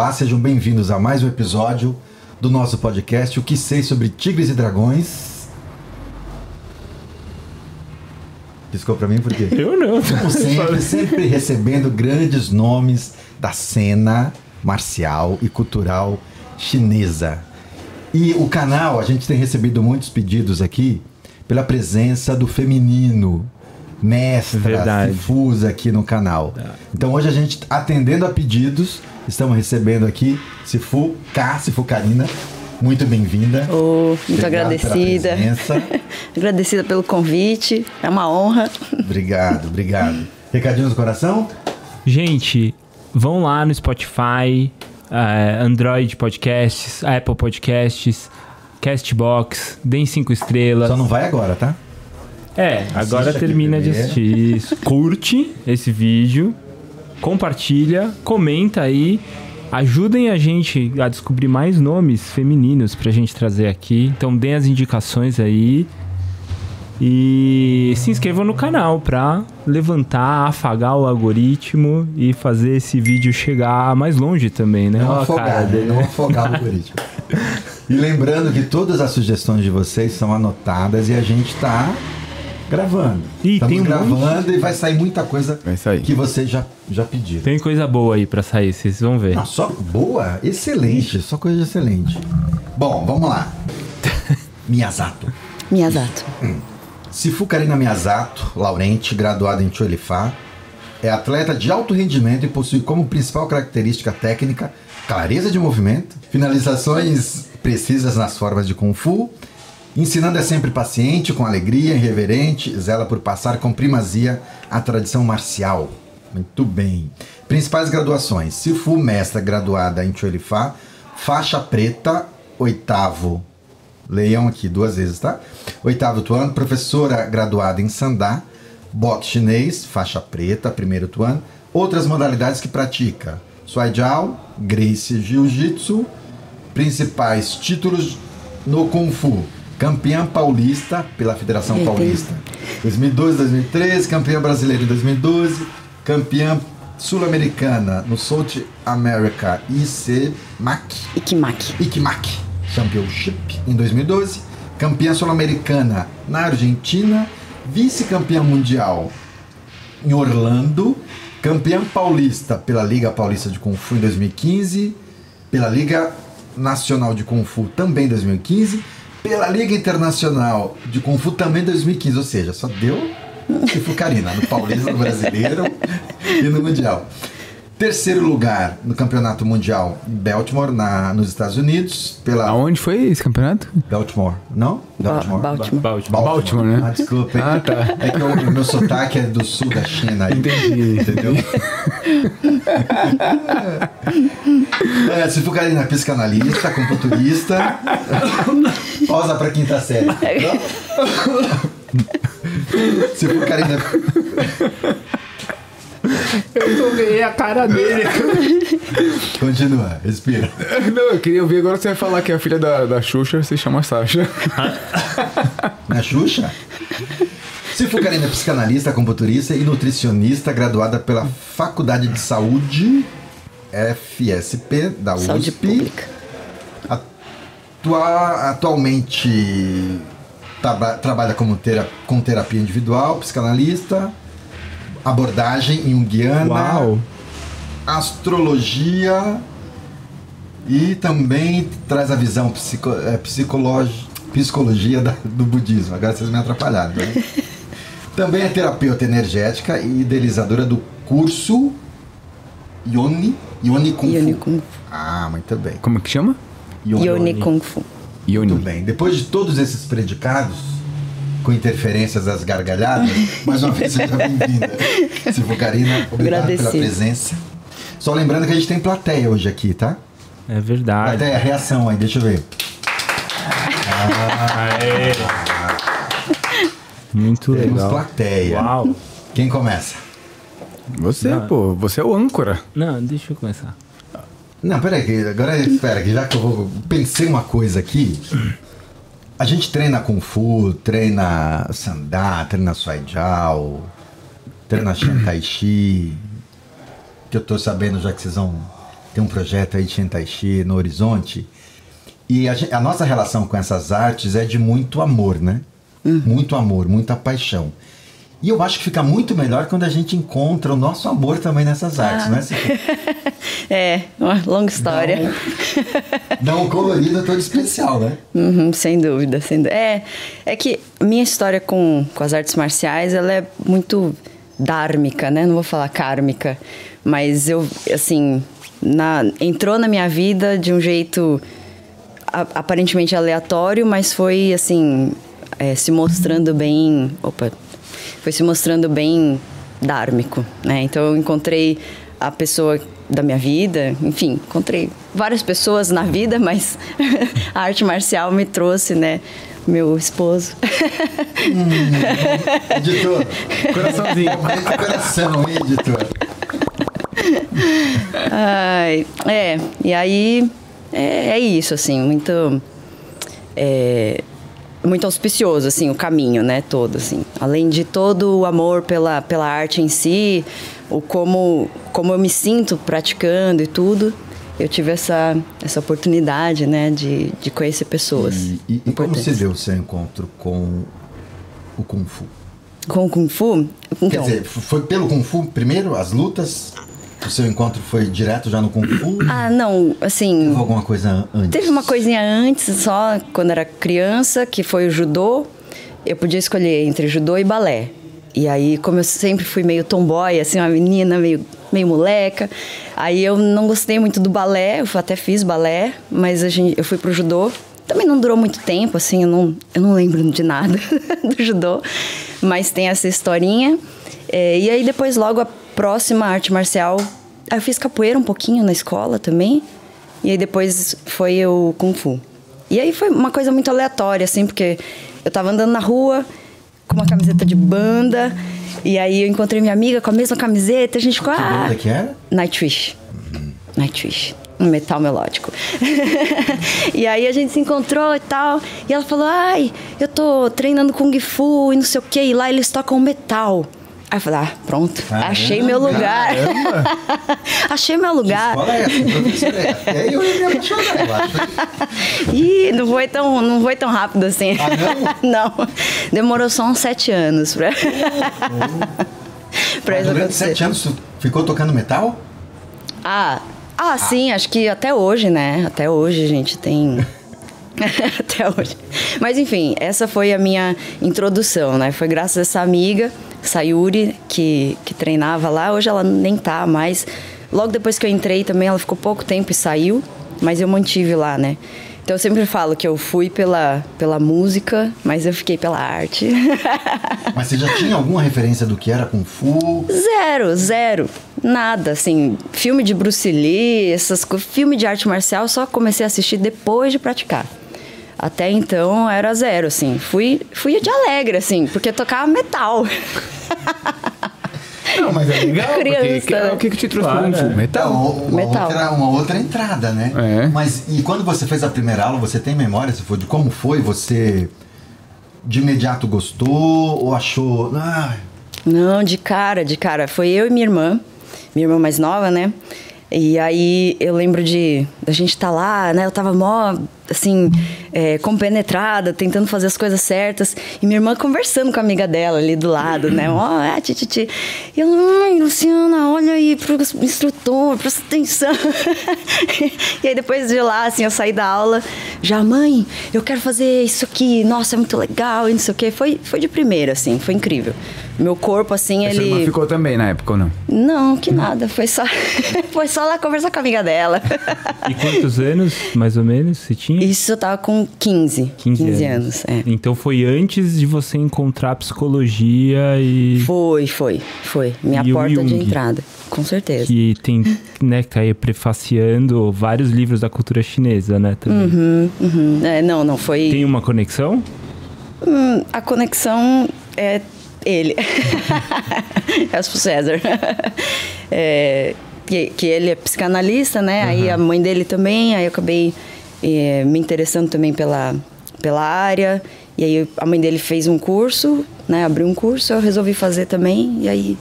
olá, sejam bem-vindos a mais um episódio do nosso podcast O que sei sobre tigres e dragões. Piscou pra mim por quê? Eu não. Como sempre, sempre recebendo grandes nomes da cena marcial e cultural chinesa. E o canal, a gente tem recebido muitos pedidos aqui pela presença do feminino, mestra, difusa aqui no canal. Então hoje a gente, atendendo a pedidos, estamos recebendo aqui Sifu K, Sifu Karina. Muito bem-vinda. Oh, muito Obrigado pela agradecida. agradecida pelo convite. É uma honra. Obrigado, obrigado. Recadinho do coração? Gente, vão lá no Spotify, eh, Android Podcasts, Apple Podcasts, Castbox, deem cinco estrelas. Só não vai agora, tá? É, agora aqui termina de assistir isso. Curte esse vídeo, compartilha, comenta aí. Ajudem a gente a descobrir mais nomes femininos pra gente trazer aqui. Então deem as indicações aí. E se inscrevam no canal pra levantar, afagar o algoritmo e fazer esse vídeo chegar mais longe também, né? Não Ó a cara afogar, né? não afogar o algoritmo. E lembrando que todas as sugestões de vocês são anotadas e a gente tá gravando. Ih, Estamos tem um gravando e vai sair muita coisa Vai sair. que vocês já, já pediram. Tem coisa boa aí pra sair, vocês vão ver. Não, só boa, excelente, só coisa excelente. Bom, vamos lá. Miyazato. Miyazato. Sifu Karina Miyazato, Laurente, graduada em Chuelifá, é atleta de alto rendimento e possui como principal característica técnica clareza de movimento, finalizações precisas nas formas de Kung Fu, ensinando é sempre paciente, com alegria, irreverente, zela por passar com primazia a tradição marcial. Muito bem. Principais graduações: Sifu, mestra graduada em Chuelifá, faixa preta, oitavo Leiam aqui duas vezes, tá? Oitavo Tuan, professora graduada em Sandá, boxe chinês, faixa preta, primeiro Tuan. Outras modalidades que pratica: Suai Jiao, Gracie Jiu-Jitsu. Principais títulos no Kung Fu: campeã paulista pela Federação Eita. Paulista 2012, 2013, campeã brasileira em 2012, campeã sul-americana no South America ICMAC. Ikimaki. ICMAC Championship em 2012, campeã sul-americana na Argentina, vice-campeã mundial em Orlando, campeã paulista pela Liga Paulista de Kung Fu em 2015, pela Liga Nacional de Kung Fu também em 2015, pela Liga Internacional de Kung Fu também em 2015, ou seja, só deu Sifu Karina no Paulista, no Brasileiro e no Mundial. Terceiro lugar no Campeonato Mundial em Baltimore, na, nos Estados Unidos, pela Aonde foi esse campeonato? Baltimore. Não? Ba- Baltimore. Baltimore. Baltimore. Baltimore, né? Ah, desculpa. hein? Ah, tá. É que o, meu sotaque é do sul da China. aí. Entendi. Entendeu? é, se for Karina, psicanalista, acupunturista. Pausa pra quinta série. Se for Karina. Eu ganhei a cara dele. Continua, respira. Não, eu queria ouvir agora você vai falar que é a filha da, da Xuxa, se chama Sasha. Na Xuxa? Se for Karina, psicanalista, acupunturista e nutricionista, graduada pela Faculdade de Saúde, FSP, da USP. Saúde pública. Atua- atualmente traba- trabalha como tera- com terapia individual, psicanalista, abordagem junguiana, Uau! astrologia e também traz a visão psico, é, psicologi- psicologia da- do budismo. Agora vocês me atrapalharam. Né? também é terapeuta energética e idealizadora do curso Yoni, Yoni Kung Fu. Yoni Kung Fu. Ah, muito bem. Como que chama? Yoni Kung Fu. Yoni. Muito bem. Depois de todos esses predicados, com interferências das gargalhadas, mais uma vez seja bem-vinda. Silvio Karina, obrigado pela presença. Só lembrando que a gente tem plateia hoje aqui, tá? É verdade. Plateia, reação aí, deixa eu ver. Aê. Muito Temos legal. plateia. Uau! Quem começa? Você, Não. pô, você é o âncora. Não, deixa eu começar. Não, peraí, agora espera, que já que eu vou. Pensei uma coisa aqui. A gente treina Kung Fu, treina Sandá, treina Suai Jiao, treina Shan Tai Chi. Que eu tô sabendo já que vocês vão tem um projeto aí de Shentaishi no horizonte. E a, a, nossa relação com essas artes é de muito amor, né? Hum. Muito amor, muita paixão. E eu acho que fica muito melhor quando a gente encontra o nosso amor também nessas artes, ah. né? é, uma longa história. Dá um, dá um colorido todo especial, né? Uhum, sem dúvida, sem dúvida. É, é que minha história com, com as artes marciais, ela é muito dármica, né? Não vou falar kármica, mas eu, assim, na, entrou na minha vida de um jeito a, aparentemente aleatório, mas foi, assim, é, se mostrando bem... Opa, foi se mostrando bem dármico, né? Então eu encontrei a pessoa da minha vida, enfim, encontrei várias pessoas na vida, mas a arte marcial me trouxe, né? Meu esposo. Hum, editor, coraçãozinho, coração, hein, editor? Ai, é, e aí é, é isso, assim, muito. É, muito auspicioso, assim, o caminho, né, todo, assim. Além de todo o amor pela, pela arte em si, o como, como eu me sinto praticando e tudo, eu tive essa, essa oportunidade, né, de, de conhecer pessoas. E, e, e como se deu o seu encontro com o Kung Fu? Com o Kung Fu? Então, Quer dizer, foi pelo Kung Fu primeiro, as lutas? O seu encontro foi direto já no Kung Fu? Ah, não, assim. Teve alguma coisa antes? Teve uma coisinha antes, só quando era criança, que foi o judô. Eu podia escolher entre judô e balé. E aí, como eu sempre fui meio tomboy, assim, uma menina meio, meio moleca, aí eu não gostei muito do balé, eu até fiz balé, mas a gente, eu fui pro judô. Também não durou muito tempo, assim, eu não, eu não lembro de nada do judô, mas tem essa historinha. É, e aí depois logo a próxima arte marcial, eu fiz capoeira um pouquinho na escola também. E aí depois foi o Kung Fu. E aí foi uma coisa muito aleatória, assim, porque eu tava andando na rua com uma camiseta de banda. E aí eu encontrei minha amiga com a mesma camiseta. A gente ficou. Que ah, banda que era? Nightwish. Uhum. Nightwish. Um metal melódico. e aí a gente se encontrou e tal. E ela falou: Ai, eu tô treinando Kung Fu e não sei o que. E lá eles tocam metal. Aí eu falei, ah, pronto, Caramba, achei meu lugar. achei meu lugar. Que é essa? E aí eu ia me apaixonar, eu acho. Ih, não foi tão, não foi tão rápido assim. Ah, não? não. Demorou só uns sete anos pra... Oh, oh. pra isso durante sete anos tu ficou tocando metal? Ah, ah, ah, sim, acho que até hoje, né? Até hoje a gente tem... até hoje. Mas enfim, essa foi a minha introdução, né? Foi graças a essa amiga Sayuri, que, que treinava lá. Hoje ela nem tá mais. Logo depois que eu entrei também, ela ficou pouco tempo e saiu, mas eu mantive lá, né? Então eu sempre falo que eu fui pela, pela música, mas eu fiquei pela arte. mas você já tinha alguma referência do que era Kung Fu? Zero, zero. Nada, assim, filme de Bruce Lee, essas filme de arte marcial, só comecei a assistir depois de praticar. Até então era zero, assim. Fui, fui de alegre, assim, porque tocava metal. Não, mas é legal. Criança. Porque, o que, que te trouxe claro, pro Metal? uma, metal. Outra, uma outra entrada, né? É. Mas e quando você fez a primeira aula, você tem memória se for, de como foi? Você de imediato gostou ou achou. Ah... Não, de cara, de cara. Foi eu e minha irmã, minha irmã mais nova, né? E aí eu lembro de a gente estar tá lá, né? Eu tava mó, assim, é, compenetrada, tentando fazer as coisas certas. E minha irmã conversando com a amiga dela ali do lado, né? Ó, oh, é, titi, E eu, mãe, Luciana, olha aí pro instrutor, presta atenção. e aí depois de lá, assim, eu saí da aula, já, mãe, eu quero fazer isso aqui, nossa, é muito legal, e não sei o quê. Foi, foi de primeira, assim, foi incrível. Meu corpo, assim, Essa ele. Irmã ficou também na época ou não? Não, que nada. Foi só, foi só lá conversar com a amiga dela. E quantos anos, mais ou menos, você tinha? Isso eu tava com 15. 15, 15 anos. anos é. Então foi antes de você encontrar psicologia e. Foi, foi, foi. Minha e porta de entrada. Com certeza. Que tem, né, que tá aí prefaciando vários livros da cultura chinesa, né? Também. Uhum, uhum. É, não, não, foi. Tem uma conexão? Hum, a conexão é ele. é o César. É, que, que, ele é psicanalista, né? Uhum. Aí a mãe dele também, aí eu acabei é, me interessando também pela, pela área. E aí a mãe dele fez um curso, né? Abriu um curso, eu resolvi fazer também. E aí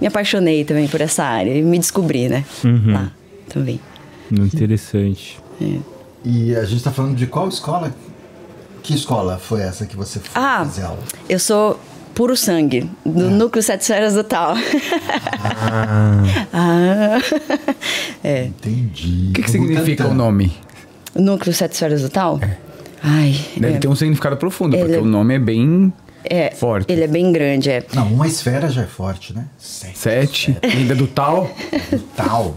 me apaixonei também por essa área e me descobri, né? Uhum. Lá também. Muito interessante. E a gente está falando de qual escola? Que escola foi essa que você foi Ah, fazer aula? eu sou puro sangue, do núcleo Sete Esferas do Tal. Ah. é. Entendi. O que, que significa o nome? Núcleo Sete Esferas do Tal? Ai, Deve é, ter um significado profundo, Ele porque é- o nome é bem é, forte. Ele é bem grande, é. Não, uma esfera já é forte, né? Sete. Sete, ainda do tal. Tal.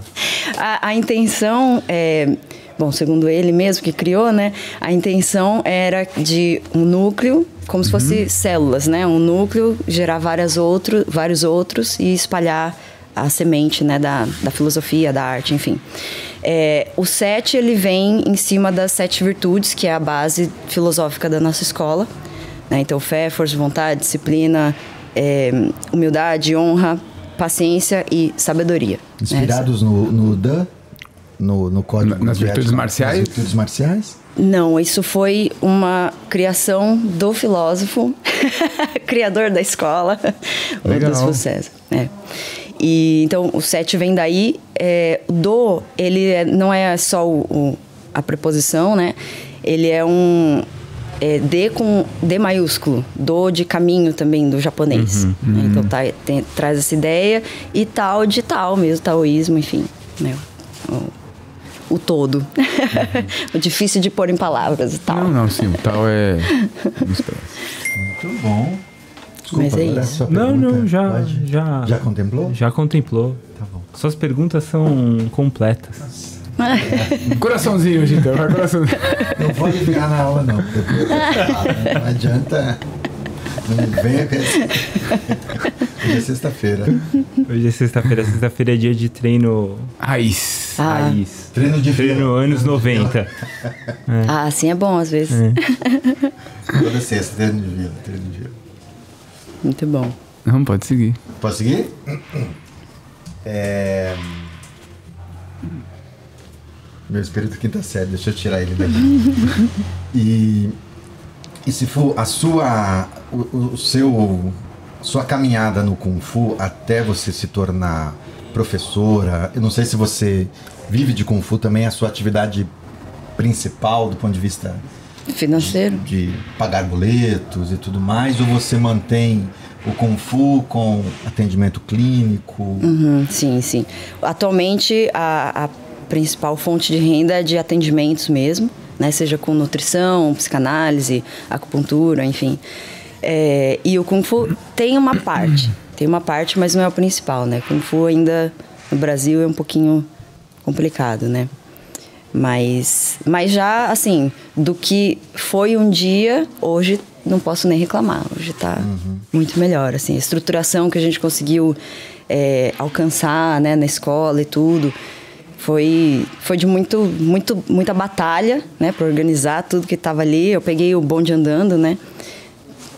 A, a intenção é. Bom, segundo ele mesmo que criou, né? A intenção era de um núcleo, como se fosse células, né? Um núcleo gerar várias outro, vários outros e espalhar a semente, né? Da, da filosofia, da arte, enfim. É, o sete ele vem em cima das sete virtudes, que é a base filosófica da nossa escola. né? Então, fé, força de vontade, disciplina, é, humildade, honra, paciência e sabedoria. né? Inspirados no, no Dan, no, no código. Na- nas de virtudes ética, marciais? Nas virtudes marciais? Não, isso foi uma criação do filósofo, criador da escola, o Legal. Dusfo César. É. E então o sete vem daí. É, o do ele é- não é só o, o- a preposição, né? Ele é um é, D com D maiúsculo, do de caminho também do japonês. né? Então tá, tem- traz essa ideia e tal de tal mesmo, taoísmo, enfim, né? O, o todo. o difícil de pôr em palavras e tal. Não, não, sim, o tal é. Muito bom. Desculpa, Mas é isso. Não, não, já, pode- já. Já contemplou? Já contemplou. Tá bom. Suas perguntas são completas. Coraçãozinho, Gita, vai coraçãozinho. Não vou ligar na aula, não. Né? Não adianta. Não venha com. Hoje é sexta-feira. Hoje é sexta-feira. Sexta-feira é dia de treino Raiz. Ah. raiz. Treino de Treino vila. anos 90. Ah, assim é bom às vezes. Toda sexta, treino de vila. Treino de vila. Muito bom. Não, pode seguir. Posso seguir? É... Meu espírito quinta série, deixa eu tirar ele daqui. e, e se for a sua, o- o seu, sua caminhada no Kung Fu até você se tornar professora, eu não sei se você vive de Kung Fu também, é a sua atividade principal do ponto de vista Financeiro. de pagar boletos e tudo mais, ou você mantém o Kung Fu com atendimento clínico? Uhum, sim, sim. Atualmente a, a principal fonte de renda é de atendimentos mesmo, né? Seja com nutrição, psicanálise, acupuntura, enfim. É, e o Kung Fu tem uma parte, tem uma parte, mas não é o principal, né? Kung Fu ainda no Brasil é um pouquinho complicado, né? Mas, mas já, assim, do que foi um dia, hoje não posso nem reclamar. Hoje está muito melhor, assim. A estruturação que a gente conseguiu é, alcançar, né, na escola e tudo, foi, foi de muito, muito, muita batalha, né, para organizar tudo que estava ali. Eu peguei o bonde andando, né.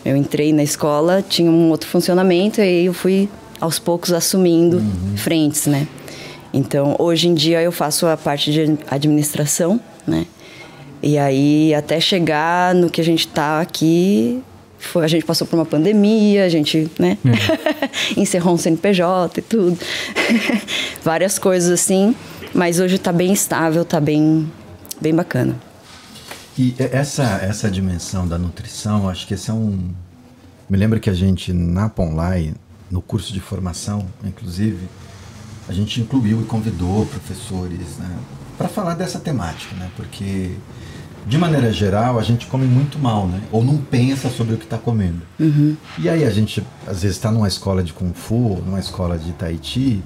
Eu entrei na escola, tinha um outro funcionamento e aí eu fui aos poucos assumindo frentes, né. Então, hoje em dia eu faço a parte de administração, né? E aí, até chegar no que a gente tá aqui, foi, a gente passou por uma pandemia, a gente, né? Encerrou um CNPJ e tudo. Várias coisas assim, mas hoje tá bem estável, tá bem, bem bacana. E essa, essa dimensão da nutrição, acho que esse é um. Me lembra que a gente, na Ponlai, no curso de formação, inclusive, a gente incluiu e convidou professores né, para falar dessa temática, né? Porque, de maneira geral, a gente come muito mal, né? Ou não pensa sobre o que está comendo. E aí a gente, às vezes, está numa escola de Kung Fu, numa escola de Tahiti,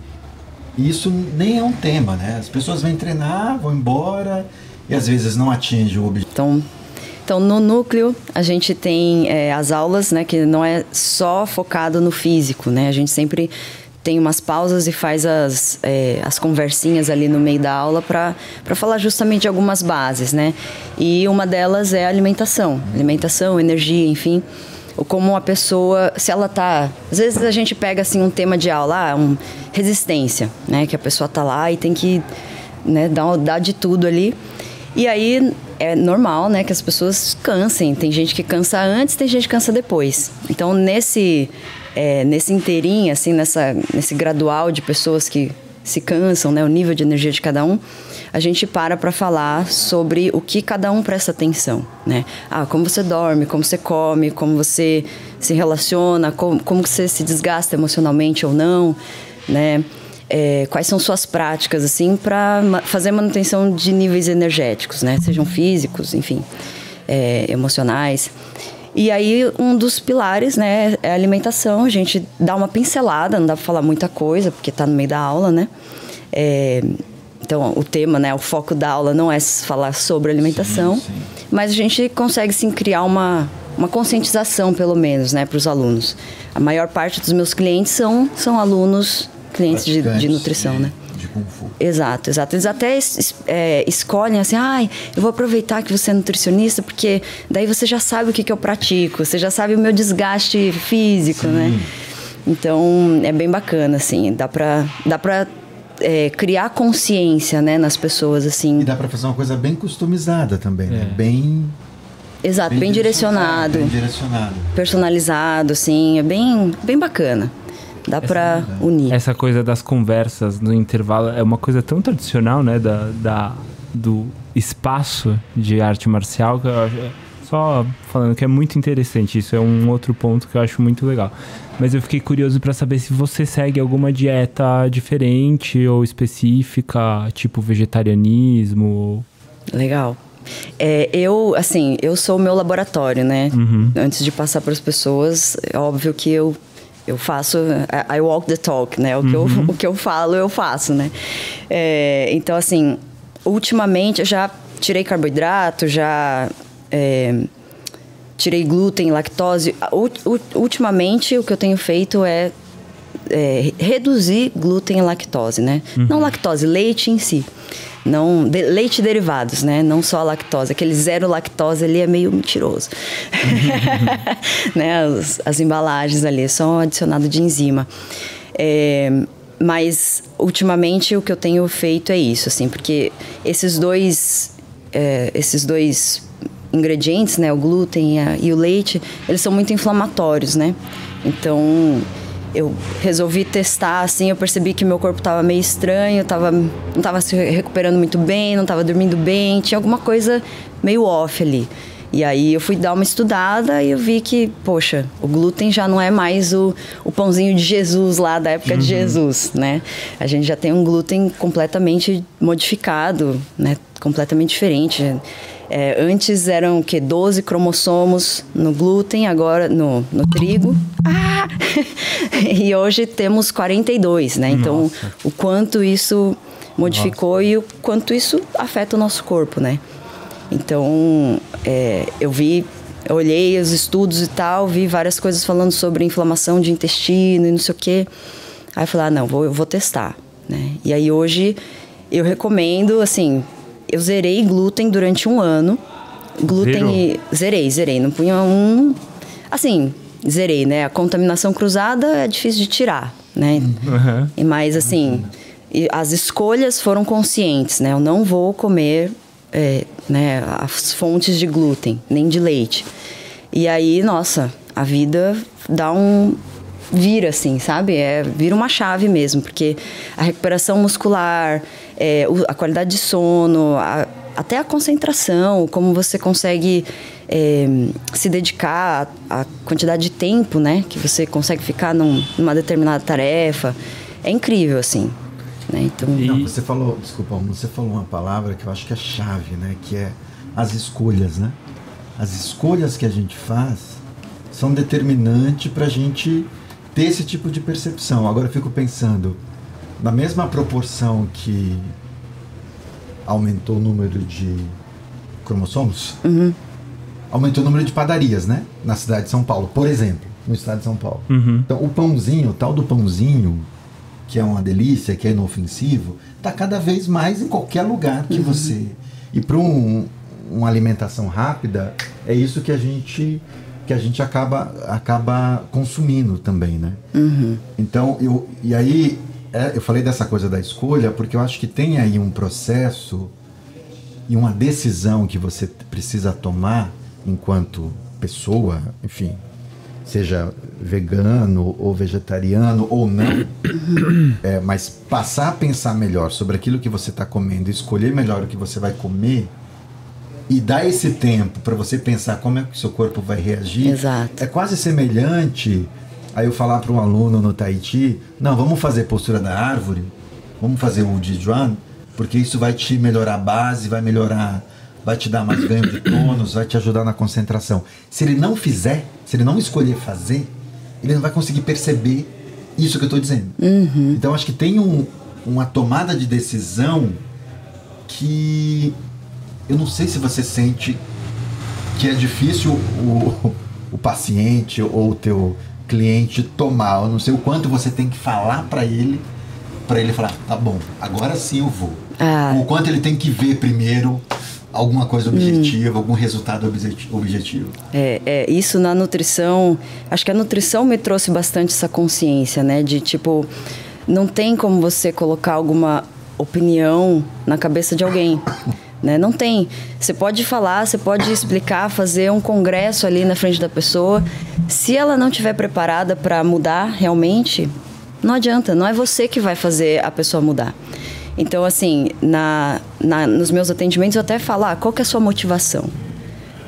e isso nem é um tema, né? As pessoas vêm treinar, vão embora, e às vezes não atingem o objetivo. Então, então no núcleo a gente tem é, as aulas, né, que não é só focado no físico, né? A gente sempre tem umas pausas e faz as, é, as conversinhas ali no meio da aula para falar justamente de algumas bases, né? E uma delas é a alimentação, alimentação, energia, enfim. Ou como a pessoa, se ela tá, às vezes a gente pega assim um tema de aula, ah, um, resistência, né? Que a pessoa tá lá e tem que né, dar, dar de tudo ali. E aí é normal, né, que as pessoas cansem. Tem gente que cansa antes, tem gente que cansa depois. Então nesse é, nesse inteirinho, assim, nessa nesse gradual de pessoas que se cansam, né, o nível de energia de cada um, a gente para para falar sobre o que cada um presta atenção, né? Ah, como você dorme, como você come, como você se relaciona, como, como você se desgasta emocionalmente ou não, né? É, quais são suas práticas assim para ma fazer manutenção de níveis energéticos, né? Sejam físicos, enfim, é, emocionais. E aí, um dos pilares, né, é a alimentação. A gente dá uma pincelada, não dá para falar muita coisa, porque está no meio da aula, né? É, então, o tema, né, o foco da aula não é falar sobre alimentação, sim, sim. mas a gente consegue, sim, criar uma, uma conscientização, pelo menos, né, para os alunos. A maior parte dos meus clientes são, são alunos, clientes de, de nutrição, né? de Kung Fu. Exato, exato. Eles até é, escolhem assim, ai, ah, eu vou aproveitar que você é nutricionista, porque daí você já sabe o que, que eu pratico, você já sabe o meu desgaste físico, né? Sim. né? Então, é bem bacana, assim, dá pra, dá pra é, criar consciência, né, nas pessoas, assim. E dá pra fazer uma coisa bem customizada também, né? é. né? Bem... Exato, bem, bem direcionado, bem direcionado. Personalizado, assim, é bem, bem bacana. Dá para unir. Essa coisa das conversas no intervalo é uma coisa tão tradicional, né? Da, da, do espaço de arte marcial que eu acho, só falando que é muito interessante. Isso é um outro ponto que eu acho muito legal. Mas eu fiquei curioso para saber se você segue alguma dieta diferente ou específica, tipo vegetarianismo. Legal. É, eu, assim, eu sou o meu laboratório, né? Uhum. Antes de passar para as pessoas, é óbvio que eu eu faço I walk the talk, né? O que, eu, uhum. o que eu falo, eu faço, né? É, então, assim, ultimamente eu já tirei carboidrato, já é, tirei glúten, lactose. ultimamente, o que eu tenho feito é, é reduzir glúten e lactose, né? Uhum. Não lactose, leite em si não de, leite derivados, né? Não só a lactose. Aquele zero lactose ali é meio mentiroso. né? As, as, embalagens ali, é só adicionado de enzima. É, mas ultimamente o que eu tenho feito é isso, assim, porque esses dois, é, esses dois ingredientes, né, o glúten e, a, e o leite, eles são muito inflamatórios, né? Então eu resolvi testar, assim, eu percebi que meu corpo estava meio estranho, tava, não estava se recuperando muito bem, não estava dormindo bem, tinha alguma coisa meio off ali. E aí eu fui dar uma estudada e eu vi que, poxa, o glúten já não é mais o, o pãozinho de Jesus lá da época uhum. de Jesus, né? A gente já tem um glúten completamente modificado, né? Completamente diferente. É, antes eram que 12 cromossomos no glúten, agora no, no trigo. Ah! e hoje temos 42, né? Então, Nossa. o quanto isso modificou Nossa. e o quanto isso afeta o nosso corpo, né? Então, é, eu vi, eu olhei os estudos e tal, vi várias coisas falando sobre inflamação de intestino e não sei o quê. Aí eu falei, ah, não, vou, eu vou testar, né? E aí hoje eu recomendo, assim, eu zerei glúten durante um ano. Glúten e... Zerei, zerei. Não punha um... Assim, zerei, né? A contaminação cruzada é difícil de tirar, né? Uhum. E mais, assim... as escolhas foram conscientes, né? Eu não vou comer é, né, as fontes de glúten, nem de leite. E aí, nossa, a vida dá um, vira assim, sabe? É, vira uma chave mesmo, porque a recuperação muscular, é, a qualidade de sono, a, até a concentração, como você consegue é, se dedicar, a, quantidade de tempo, né, que você consegue ficar num, numa determinada tarefa, é incrível, assim. Né? Então, e... Não, você falou, desculpa, você falou uma palavra que eu acho que é chave, né, que é as escolhas, né? As escolhas que a gente faz são determinantes para a gente ter esse tipo de percepção. Agora eu fico pensando, na mesma proporção que aumentou o número de cromossomos, uhum. aumentou o número de padarias, né? Na cidade de São Paulo, por exemplo, no estado de São Paulo. Uhum. Então, o pãozinho, o tal do pãozinho, que é uma delícia, que é inofensivo, está cada vez mais em qualquer lugar que uhum. você. E para um, uma alimentação rápida, é isso que a gente que a gente acaba acaba consumindo também, né? Uhum. Então eu e aí eu falei dessa coisa da escolha porque eu acho que tem aí um processo e uma decisão que você precisa tomar enquanto pessoa, enfim, seja vegano ou vegetariano ou não, é, mas passar a pensar melhor sobre aquilo que você está comendo, escolher melhor o que você vai comer e dar esse tempo para você pensar como é que o seu corpo vai reagir, Exato. é quase semelhante a eu falar para um aluno no Tahiti, não, vamos fazer postura da árvore, vamos fazer o Jijuan, porque isso vai te melhorar a base, vai melhorar, vai te dar mais ganho de tônus, vai te ajudar na concentração. Se ele não fizer, se ele não escolher fazer, ele não vai conseguir perceber isso que eu estou dizendo. Então acho que tem um- uma tomada de decisão que eu não sei se você sente que é difícil o, o paciente ou o teu cliente tomar. Eu não sei o quanto você tem que falar para ele, para ele falar, tá bom, agora sim eu vou. Ah. O quanto ele tem que ver primeiro alguma coisa objetiva, algum resultado obje- objetivo. É, é, isso na nutrição, acho que a nutrição me trouxe bastante essa consciência, né? De tipo, não tem como você colocar alguma opinião na cabeça de alguém. Né? Não tem. Você pode falar, você pode explicar, fazer um congresso ali na frente da pessoa. Se ela não estiver preparada para mudar realmente, não adianta. Não é você que vai fazer a pessoa mudar. Então, assim, na, na- nos meus atendimentos eu até falo, ah, qual que é a sua motivação?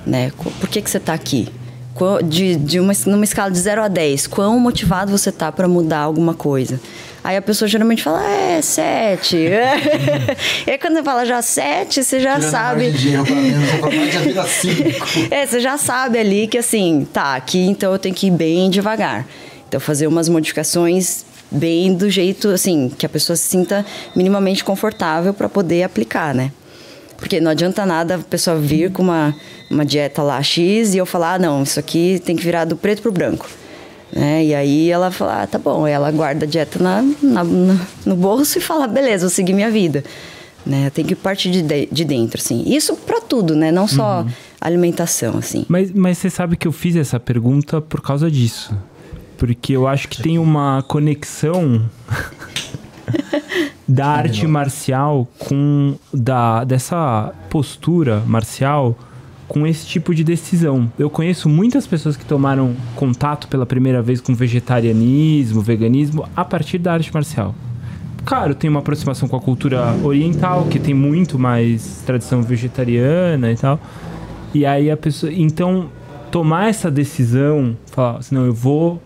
né? Por que, que você está aqui? De, de uma, numa escala de 0 a 10, quão motivado você tá para mudar alguma coisa? Aí a pessoa geralmente fala, é, 7. e aí quando você fala já 7, você já Tirando sabe. menos, mas já cinco. É, você já sabe ali que assim, tá, aqui então eu tenho que ir bem devagar. Então fazer umas modificações bem do jeito assim, que a pessoa se sinta minimamente confortável para poder aplicar, né? Porque não adianta nada a pessoa vir com uma, uma dieta lá X e eu falar, ah, não, isso aqui tem que virar do preto pro branco. Né? E aí ela fala, ah, tá bom. Ela guarda a dieta na, na- no bolso e fala, beleza, vou seguir minha vida. Né? Tem que partir de, de, de dentro, assim. Isso para tudo, né? Não só alimentação, assim. Mas, mas você sabe que eu fiz essa pergunta por causa disso. Porque eu acho que tem uma conexão da arte marcial com da dessa postura marcial com esse tipo de decisão. Eu conheço muitas pessoas que tomaram contato pela primeira vez com vegetarianismo, veganismo a partir da arte marcial. Claro, tem uma aproximação com a cultura oriental, que tem muito mais tradição vegetariana e tal. E aí a pessoa. Então, tomar essa decisão, falar assim, não, eu vou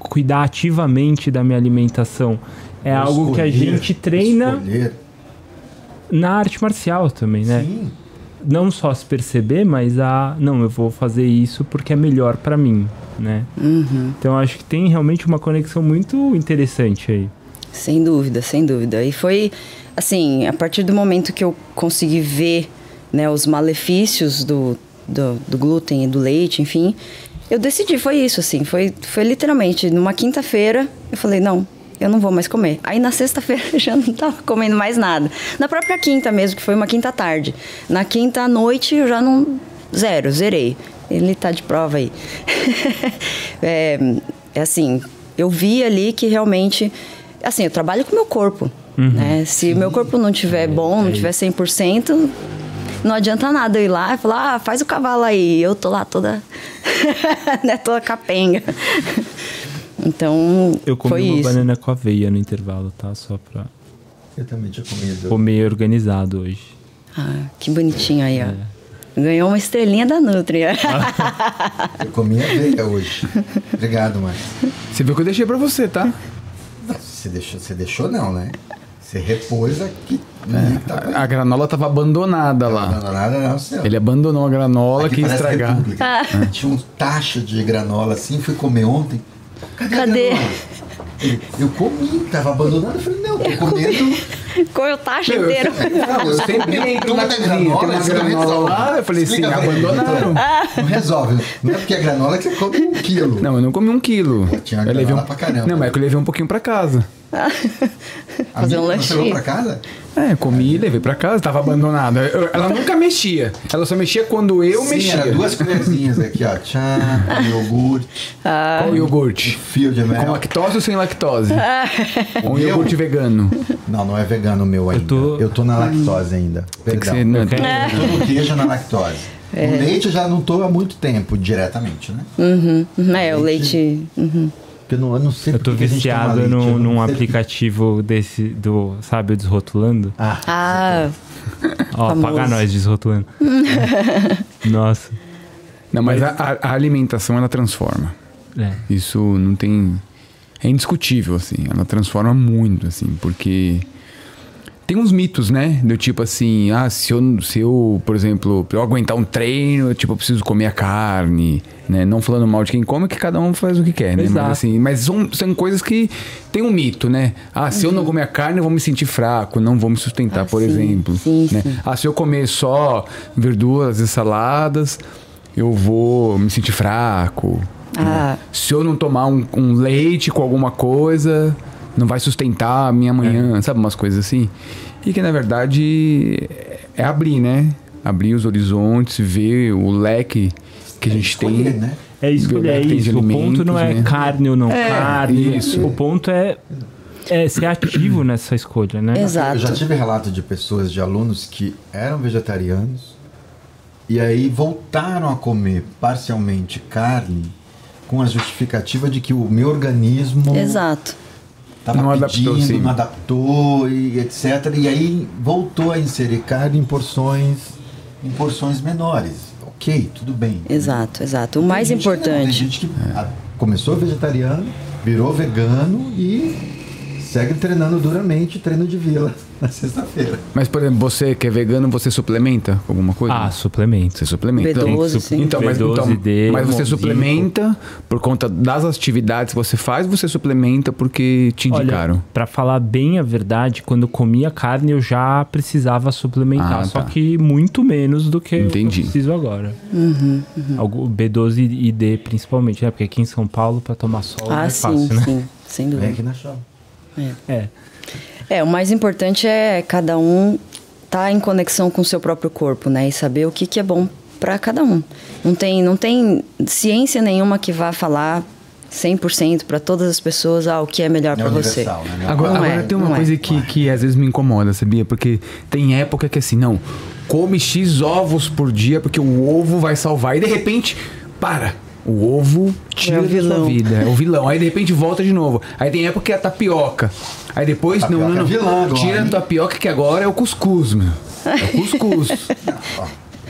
cuidar ativamente da minha alimentação. É algo que a gente treina escolher. na arte marcial também, né? Sim. Não só se perceber, mas a. Não, eu vou fazer isso porque é melhor pra mim, né? Então acho que tem realmente uma conexão muito interessante aí. Sem dúvida, sem dúvida. E foi assim, a partir do momento que eu consegui ver né, os malefícios do, do, do glúten e do leite, enfim, eu decidi, foi isso, assim, foi, foi literalmente, numa quinta-feira, eu falei, não, eu não vou mais comer. Aí na sexta-feira eu já não tava comendo mais nada. Na própria quinta mesmo, que foi uma quinta tarde. Na quinta noite eu já não. Zero, zerei. Ele tá de prova aí. é, é assim, eu vi ali que realmente. Assim, eu trabalho com o meu corpo. Né? Se meu corpo não tiver bom, não tiver 100%, não adianta nada eu ir lá e falar, ah, faz o cavalo aí. Eu tô lá toda. né, toda capenga. Então, Eu comi foi uma isso. banana com aveia no intervalo, tá? Só pra Eu também tinha comido. comer organizado hoje. Ah, que bonitinho aí, ó. É. Ganhou uma estrelinha da Nutri. Eu comi aveia hoje. Obrigado, Márcio. Você viu que eu deixei pra você, tá? Você deixou, você deixou não, né? Você repôs aqui. É. Tá A, granola tava abandonada lá. Não, nada não, senhor. Ele abandonou a granola, Aqui quis parece estragar. República. Tinha um tacho de granola assim, fui comer ontem. Cadê? a Cadê? Ele, Eu comi, tava abandonado. Eu falei, não, tô comendo. Comeu o tacho Meu, inteiro. Não, eu Sempre entro Não na cozinha, tem uma não granola lá, eu falei Explica assim, pra ele, abandonaram. então. Não resolve. Não é porque é granola que você come um quilo. Não, eu não comi um quilo. Tinha eu levei granola um... pra caramba. Não, mas é que eu levei um pouquinho pra casa. Fazer um minha, Você levou pra casa? É, comi e levei pra casa, tava abandonada. Eu- ela nunca mexia. Ela só mexia quando eu Sim, mexia. era duas colherzinhas aqui, ó. Tchá, iogurte, Qual iogurte? fio de mel. Com lactose ou sem lactose? Ah. um meu? iogurte vegano. Não, não é vegano. vegano meu ainda. Eu tô- tô, na lactose ainda. Tem que ser. Não, Eu quero- Eu tô no queijo na lactose. É. O leite eu já não tô há muito tempo diretamente, né? Uhum, uhum, é, o leite. uhum. Porque eu não, eu não sei Eu tô toma viciado leite, num, num aplicativo desse, do, sabe, o Desrotulando. Ah, Ah, Ó, Famoso. paga nós, Desrotulando. Nossa. Não, mas a, a- a alimentação ela transforma. É. Isso não tem. É indiscutível, assim. Ela transforma muito, assim, porque. Tem uns mitos, né? Do tipo assim, ah, se eu, se eu, por exemplo, eu aguentar um treino, eu, tipo, eu preciso comer a carne, né? Não falando mal de quem come, que cada um faz o que quer, né? Exato. Mas assim, mas são, são coisas que tem um mito, né? Ah, se eu não comer a carne, eu vou me sentir fraco, não vou me sustentar, Ah, por sim, exemplo. sim, né? sim. Ah, se eu comer só verduras e saladas, eu vou me sentir fraco. Ah. Se eu não tomar um, um leite com alguma coisa, não vai sustentar a minha manhã, sabe? Umas coisas assim. E que na verdade é abrir, né? Abrir os horizontes, ver o leque que a gente escolher, tem. né? É escolher de isso. O ponto não é né? carne ou não carne. isso. O ponto é, é ser ativo nessa escolha, né? Exato. Eu já tive relato de pessoas, de alunos que eram vegetarianos e aí voltaram a comer parcialmente carne com a justificativa de que o meu organismo exato. Estava Não adaptou, pedindo, sim. não adaptou e etc. E aí voltou a inserir carne em porções, em porções menores. Ok, tudo bem. Exato, exato. O mais que não, tem importante. gente que ah, começou vegetariano, virou vegano e segue treinando duramente treino de vila na sexta-feira. Mas, por exemplo, você que é vegano, você suplementa alguma coisa? Ah, suplemento. Você suplementa. B12, sim. Então, mas, B12, então, D, mas você suplementa por conta das atividades que você faz, você suplementa porque te indicaram. Pra falar bem a verdade, quando eu comia carne eu já precisava suplementar, Ah, só tá. que muito menos do que Entendi. eu preciso agora. Uhum, Algo- B12 e D principalmente, né? Porque aqui em São Paulo pra tomar sol Ah, é sim, fácil, né? sim, sem Vem dúvida. aqui na show. É. É, o mais importante é cada um estar em conexão com o seu próprio corpo, né? E saber o que, que é bom para cada um. Não tem, não tem ciência nenhuma que vá falar 100% para todas as pessoas ah, o que é melhor É para você. né? Agora, agora é, tem uma é. coisa que, que às vezes me incomoda, sabia? Porque tem época que assim, não, come X ovos por dia porque o ovo vai salvar. E de repente, para. O ovo tira É o da sua vilão. vida. É o vilão. Aí de repente volta de novo. Aí tem época que é a tapioca. Aí depois, não, Tapioca não, é não. vilã agora, tira a tapioca que agora é o cuscuz, meu. É o cuscuz.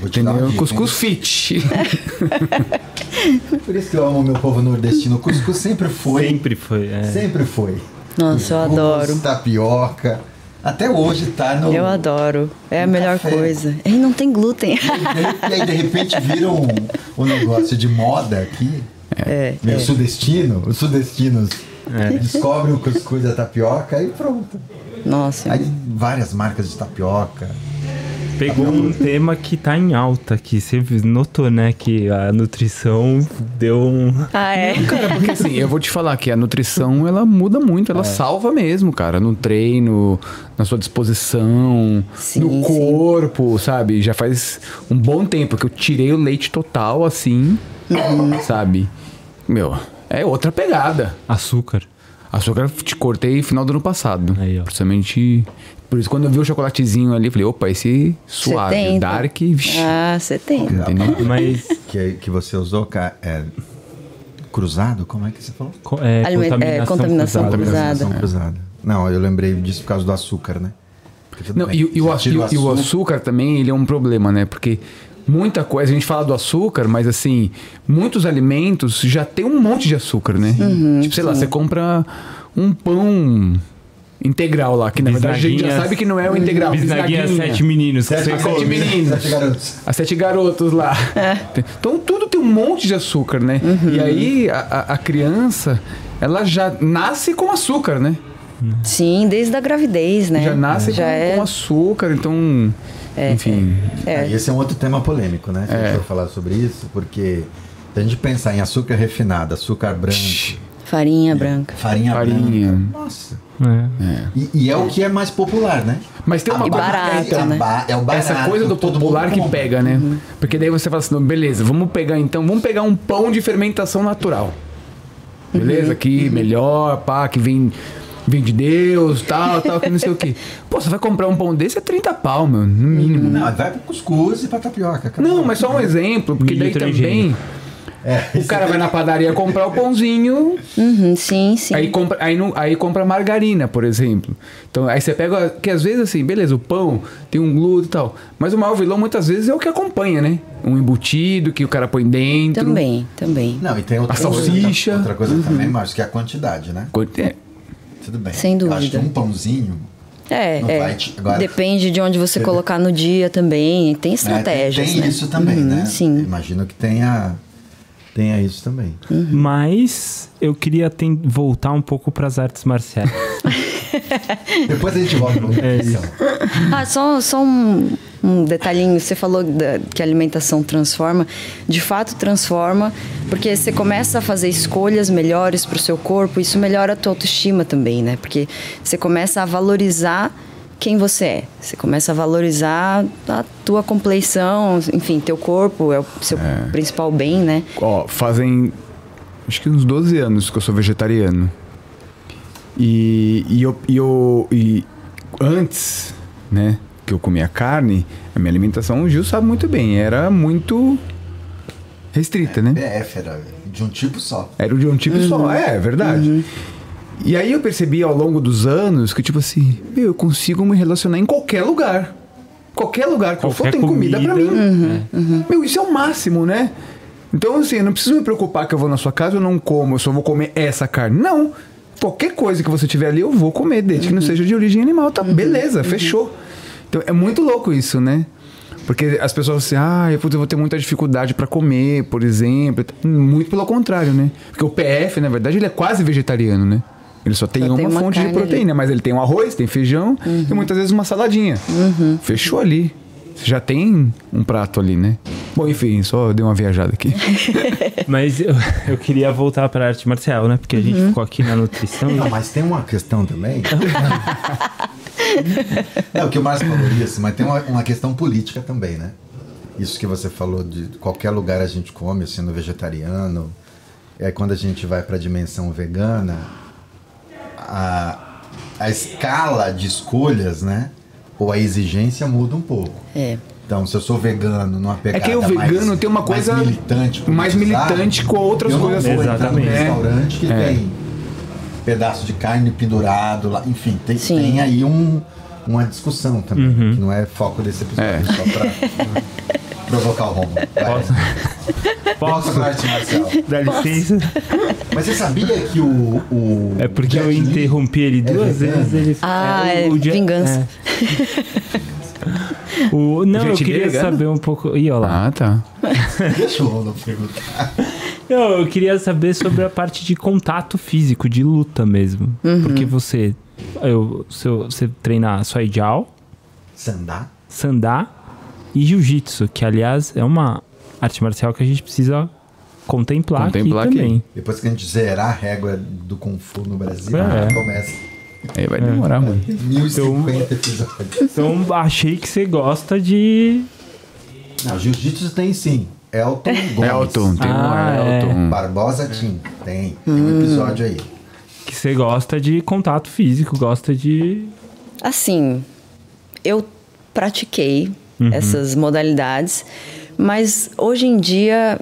Entendeu? Cuscuz hein? fit. Por isso que eu amo meu povo nordestino. O cuscuz sempre foi. Sempre foi. é. Sempre foi. Nossa, eu Cuscuz, adoro. Tapioca. Até hoje tá no. Eu adoro. É a melhor café. coisa. E não tem glúten. E aí, de repente, vira um, um negócio de moda aqui. É, Meu é. sudestino, os sudestinos descobrem o cuscuz da tapioca e pronto. Nossa. Aí várias marcas de tapioca. Pegou um tema que tá em alta aqui. Você notou, né? Que a nutrição deu um. Ah, é. Cara, porque assim, eu vou te falar que a nutrição, ela muda muito, ela salva mesmo, cara, no treino, na sua disposição, Sim, no sim. corpo, sabe? Já faz um bom tempo que eu tirei o leite total, assim, Uhum. sabe? Meu, é outra pegada. Açúcar. Açúcar eu te cortei no final do ano passado. Aí, ó. Principalmente. Por isso, quando eu vi o chocolatezinho ali, eu falei, opa, esse suave, 70. dark, vixi, Ah, você tem. Mas Que, que você usou, ca- é, cruzado? Como é que você falou? co- é, Aliment- é, contaminação cruzada. Contaminação cruzada. Não, eu lembrei disso por causa do açúcar, né? Não, e, e o, tira e o açúcar também, ele é um problema, né? Porque muita coisa, a gente fala do açúcar, mas assim, muitos alimentos já tem um monte de açúcar, né? Uhum, tipo, sei lá, você compra um pão integral lá, que na verdade a gente já sabe que não é o integral. Bisnaguinha bisnaguinha. sete meninos. Sete, você sete meninos. Sete garotos. As sete garotos lá. Então tudo tem um monte de açúcar, né? E aí a, a- a criança, ela já nasce com açúcar, né? Sim, desde a gravidez, né? Já nasce Já com, é. com açúcar, então. enfim. É. E esse é um outro tema polêmico, né? Se a gente for falar sobre isso, porque se a gente pensar em açúcar refinado, açúcar branco, Farinha branca. farinha, Farinha. branca, nossa. É. E, e é o que é mais popular, né? Mas tem uma E barato, é, né? ba- é o barato, Essa coisa do popular que pega, né? Porque daí você fala assim, não, beleza, vamos pegar então, vamos pegar um pão de fermentação natural. Beleza? Que melhor, pá, que vem vem de Deus, tal, tal, que não sei o quê. Pô, você vai comprar um pão desse é 30 pau, meu, no mínimo. Não, vai pro cuscuz e pra tapioca. acabou. Não, mas só um exemplo, porque Milho daí também transgênico. É, o cara vai na padaria comprar o pãozinho, Uhum, sim, sim. aí compra, aí, não, aí compra margarina, por exemplo. Então aí você pega, que às vezes assim, beleza, o pão tem um glúten e tal, mas o maior vilão muitas vezes é o que acompanha, né? Um embutido que o cara põe dentro. Também, também. Não, e tem outra A salsicha. Coisa, outra coisa também, mas que é a quantidade, né? É, Tudo bem. Sem Eu Acho dúvida. que um pãozinho. É, é. te- agora- Depende de onde você colocar no dia também. Tem estratégias, tem tem né? isso também, Uhum, né? Sim. Imagino que tenha, tenha isso também. Mas eu queria voltar um pouco pras artes marciais. Depois a gente volta É. Ah, só, só um, um detalhinho. Você falou da- que a alimentação transforma. De fato, transforma, porque você começa a fazer escolhas melhores para o seu corpo. Isso melhora a tua autoestima também, né? Porque você começa a valorizar quem você é. Você começa a valorizar a tua compleição, enfim, teu corpo é o seu principal bem, né? Ó, fazem acho que uns 12 anos que eu sou vegetariano. E, e eu, e eu e antes, né, que eu comia carne, a minha alimentação, o Gil sabe muito bem, era muito restrita, né? PF era de um tipo só. Era de um tipo só, é, é verdade. E aí eu percebi ao longo dos anos que, tipo assim, meu, eu consigo me relacionar em qualquer lugar. Qualquer lugar que eu for Qualquer tem comida, pra mim. comida, Meu, isso é o máximo, né? Então, assim, eu não preciso me preocupar que eu vou na sua casa eu não como, eu só vou comer essa carne. Não. Qualquer coisa que você tiver ali, eu vou comer, desde que não seja de origem animal. Tá, beleza, fechou. Então, é muito louco isso, né? Porque as pessoas assim, ah, eu vou ter muita dificuldade pra comer, por exemplo. Muito pelo contrário, né? Porque o PF, na verdade, ele é quase vegetariano, né? Ele só tem Só uma, tem uma fonte de proteína, mas ele tem um arroz, tem feijão e muitas vezes uma saladinha. Fechou ali. Você já tem um prato ali, né? Bom, enfim, só dei uma viajada aqui. Mas eu, eu queria voltar pra arte marcial, né? Porque a gente ficou aqui na nutrição. Não, mas tem uma questão também. Não, o que o Márcio falou isso, mas tem uma, uma questão política também, né? Isso que você falou de qualquer lugar a gente come, sendo vegetariano. Aí quando a gente vai para a dimensão vegana, a, a escala de escolhas, né? Ou a exigência muda um pouco. É. Então, se eu sou vegano numa pegada É que o vegano mais, tem uma coisa mais militante, mais militante com outras coisas. vou entrar num Exatamente. restaurante que É. tem pedaço de carne pendurado lá, enfim, tem, tem aí um, uma discussão também, Uhum. que não é foco desse episódio, É. só pra provocar o Romulo. Posso? Arte marcial. Dá licença. Mas você sabia que o. o É porque eu Jet Li- interrompi ele é duas vezes. Ele, Ah, é dia- vingança. é. O, não, eu queria é vegano? saber um pouco. Ih, olha lá. Ah, tá. Deixa o Romulo perguntar. Não, eu queria saber sobre a parte de contato físico, de luta mesmo. Porque você. Eu, seu, você treina só ideal, Sandá? sandá e jiu-jitsu, que aliás é uma arte marcial que a gente precisa contemplar, Contemplar aqui aqui. também. Depois que a gente zerar a régua do Kung Fu no Brasil, É. começa. Aí vai demorar, mano. Tem 1050 episódios. Então achei que você gosta de. Não, jiu-jitsu tem sim. Elton Gomes. Elton, tem Ah, um é. Elton. Barbosa Tim. Tem. Tem um episódio aí. que você gosta de contato físico, gosta de. Assim, eu pratiquei essas modalidades, mas hoje em dia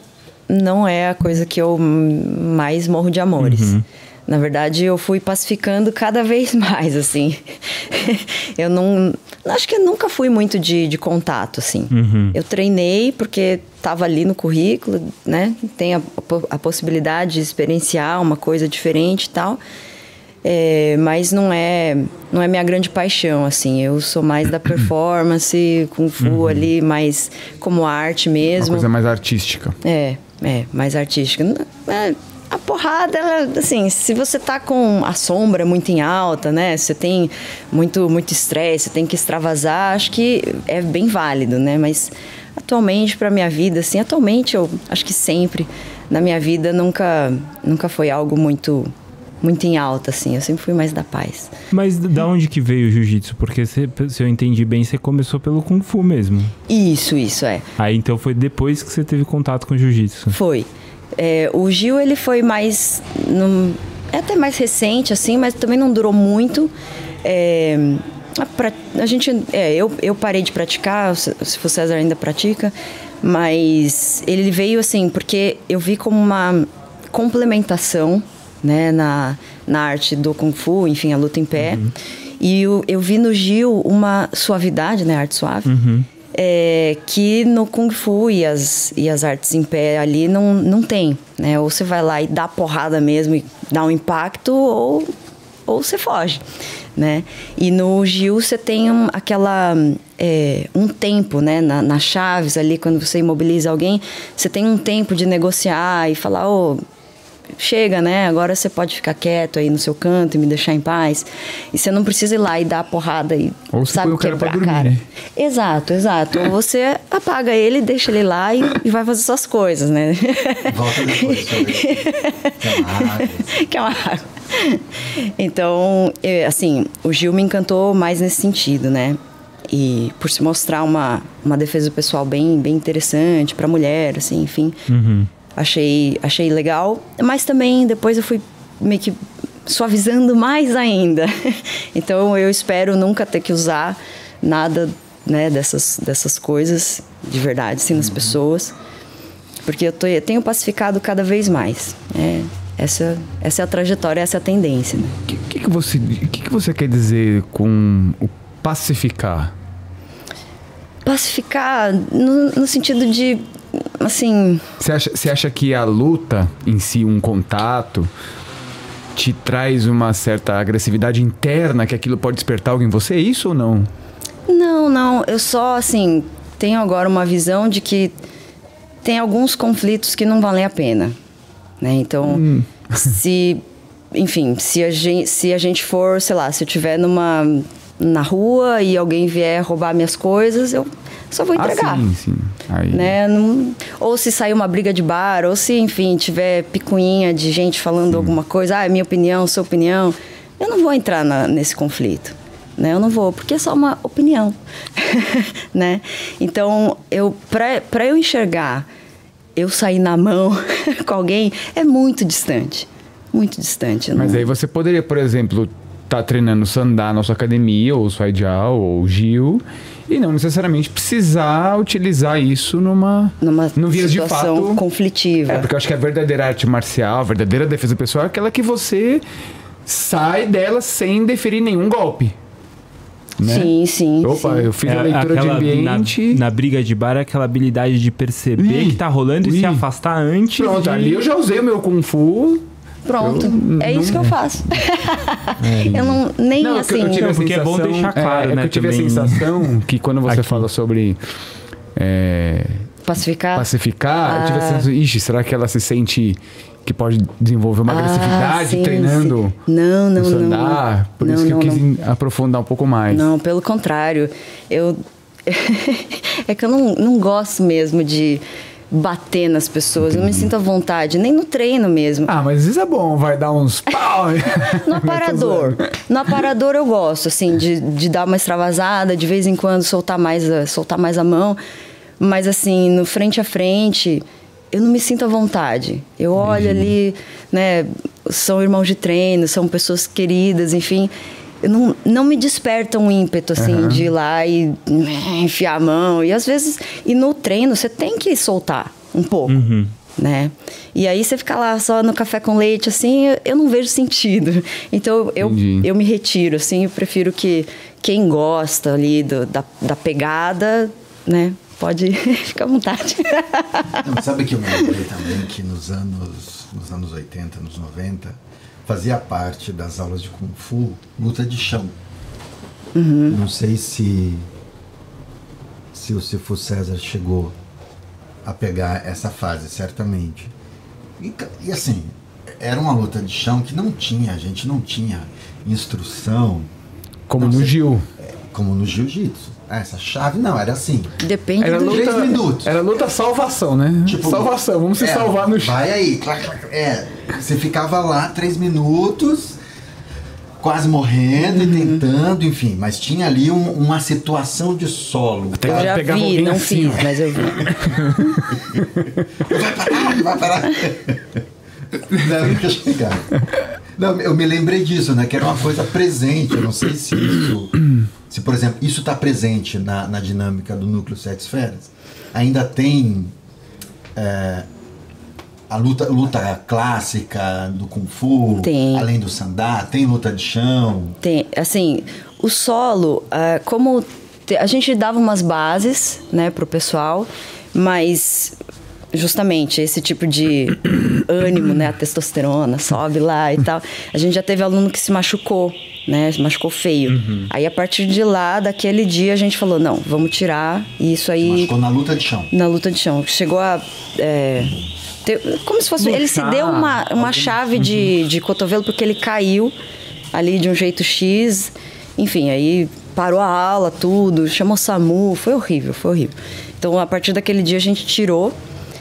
não é a coisa que eu mais morro de amores. Na verdade, eu fui pacificando cada vez mais, assim. eu não. Acho que eu nunca fui muito de, de contato, assim. Eu treinei porque estava ali no currículo, né? Tem a, a possibilidade de experienciar uma coisa diferente e tal. É, mas não é não é minha grande paixão assim. Eu sou mais da performance kung fu ali mais como arte Uma mesmo coisa mais artística. é é mais artística. É, a porrada ela, assim se você tá com a sombra muito em alta né você tem muito muito estresse você tem que extravasar acho que é bem válido né. Mas atualmente para minha vida assim atualmente eu acho que sempre na minha vida nunca nunca foi algo muito muito em alta, assim. Eu sempre fui mais da paz. Mas da onde que veio o jiu-jitsu? Porque você- se eu entendi bem, você começou pelo Kung Fu mesmo. Isso, isso, é. Aí então foi depois que você teve contato com o jiu-jitsu. Foi. É, o Gil, ele foi mais num- é até mais recente, assim, mas também não durou muito. É, a, a gente, é, eu, eu parei de praticar, se se o César ainda pratica, mas ele veio assim, porque eu vi como uma complementação, né, na, na arte do Kung Fu, enfim, a luta em pé. E eu, eu vi no Gil uma suavidade, né, arte suave, é, que no Kung Fu e as, e as artes em pé ali não, não tem, né? Ou você vai lá e dá porrada mesmo e dá um impacto, ou, ou você foge, né? E no Gil você tem um, aquela... é, um tempo, né? Na, nas chaves ali, quando você imobiliza alguém, você tem um tempo de negociar e falar, ô... Chega, né? Agora você pode ficar quieto aí no seu canto e me deixar em paz. E você não precisa ir lá e dar a porrada e Ou você sabe põe o cara pra dormir, cara. né? Exato, exato. Ou você apaga ele, deixa ele lá e, e vai fazer suas coisas, né? Volta depois, que é uma água. Então, eu, assim, o Gil me encantou mais nesse sentido, né? E por se mostrar uma, uma defesa pessoal bem, bem interessante para mulher, assim, enfim. Achei, achei legal. Mas também depois eu fui meio que suavizando mais ainda. então eu espero nunca ter que usar nada né, dessas, dessas coisas de verdade, assim, nas pessoas. Porque eu, tô, eu tenho pacificado cada vez mais. né? essa, essa é a trajetória, essa é a tendência. Né? O que, que, que você, que, que você quer dizer com o pacificar? Pacificar no, no sentido de, assim, Você acha, você acha que a luta em si, um contato, te traz uma certa agressividade interna que aquilo pode despertar algo em você? É isso ou não? Não, não. Eu só, assim, tenho agora uma visão de que tem alguns conflitos que não valem a pena. Né? Então, se. Enfim, se a, gente, se a gente for, sei lá, se eu estiver numa. Na rua e alguém vier roubar minhas coisas, eu só vou entregar. Ah, sim, sim. Aí, né? Não- ou se sair uma briga de bar, ou se, enfim, tiver picuinha de gente falando alguma coisa, ah, é minha opinião, sua opinião, eu não vou entrar na- nesse conflito. Né? Eu não vou, porque é só uma opinião. né? Então, eu para eu enxergar eu sair na mão com alguém é muito distante. Muito distante. eu Mas não- aí você poderia, por exemplo, estar treinando Sandá na sua academia, ou Swaidial, ou Gil, e não necessariamente precisar utilizar isso numa, numa no vias de situação fato. conflitiva. É, porque eu acho que a verdadeira arte marcial, a verdadeira defesa pessoal é aquela que você sai dela sem deferir nenhum golpe. Né? Sim, sim. Opa, sim. eu fiz a É leitura de aquela- ambiente. Na, na briga de bar é aquela habilidade de perceber Ih, que tá rolando e ih. se afastar antes. Pronto, de... ali eu já usei o meu Kung Fu. Pronto. Eu é isso que não- eu faço. eu não, nem Não, assim. eu tive Não, porque é bom sensação- deixar claro, é, é né, que eu tive também. a sensação que quando você Aqui. fala sobre é, Pacificar. pacificar, eu tive a Ah. sensação, ixi, será que ela se sente que pode desenvolver uma Ah, agressividade sim, treinando sim. Não, não, não. Sandá? Por Não, isso que não, eu quis não. aprofundar um pouco mais. Não, pelo contrário. Eu. é que eu não, não gosto mesmo de bater nas pessoas. Eu não me sinto à vontade, nem no treino mesmo. Ah, mas isso é bom, vai dar uns pau. No aparador. No aparador eu gosto, assim, de, de dar uma extravasada, de vez em quando soltar mais, a, soltar mais a mão. Mas, assim, no frente a frente, eu não me sinto à vontade. Eu olho ali, né? São irmãos de treino, são pessoas queridas, enfim. Não, não me desperta um ímpeto, assim, de ir lá e né, enfiar a mão. E às vezes, e no treino, você tem que soltar um pouco né? E aí você fica lá só no café com leite, assim, eu, eu não vejo sentido. Então eu, Entendi. eu me retiro, assim, eu prefiro que quem gosta ali do- da, da pegada, né? Pode ficar à vontade. Não, sabe que eu me lembrei também que nos anos, nos anos 80, anos 90, fazia parte das aulas de Kung Fu luta de chão. Não sei se, se o Sifu César chegou a pegar essa fase, certamente. E, e assim, era uma luta de chão que não tinha, a gente não tinha instrução Como Não, no Gil. como no jiu-jitsu. Ah, essa chave não, era assim. Depende Era do luta, três minutos. Era luta salvação, né? Tipo, salvação, vamos se é, salvar no chão. Vai aí. É, você ficava lá três minutos, quase morrendo Uhum. e tentando, enfim. Mas tinha ali um- uma situação de solo. Até Eu já pegava vi, não assim, fiz, ó. mas eu vi. Vai parar, vai parar. Não, ia chegar. Não, eu me lembrei disso, né? Que era uma coisa presente. Eu não sei se isso. Se, por exemplo, isso está presente na, na dinâmica do núcleo Sete Esferas. Ainda tem é, a luta, luta clássica do Kung Fu, Tem. além do Sandá, tem luta de chão. Tem, assim, o solo, ah, como a gente dava umas bases, né, pro pessoal, mas justamente esse tipo de ânimo, né, a testosterona sobe lá e tal. A gente já teve aluno que se machucou, né, se machucou feio. Aí a partir de lá, daquele dia a gente falou, não, vamos tirar isso aí Ficou na luta de chão. na luta de chão. Chegou a. é, ter- como se fosse. Ele se deu uma, uma chave de, de cotovelo porque ele caiu ali de um jeito X. Enfim, aí parou a aula, tudo, chamou SAMU. Foi horrível, foi horrível. Então, a partir daquele dia, a gente tirou.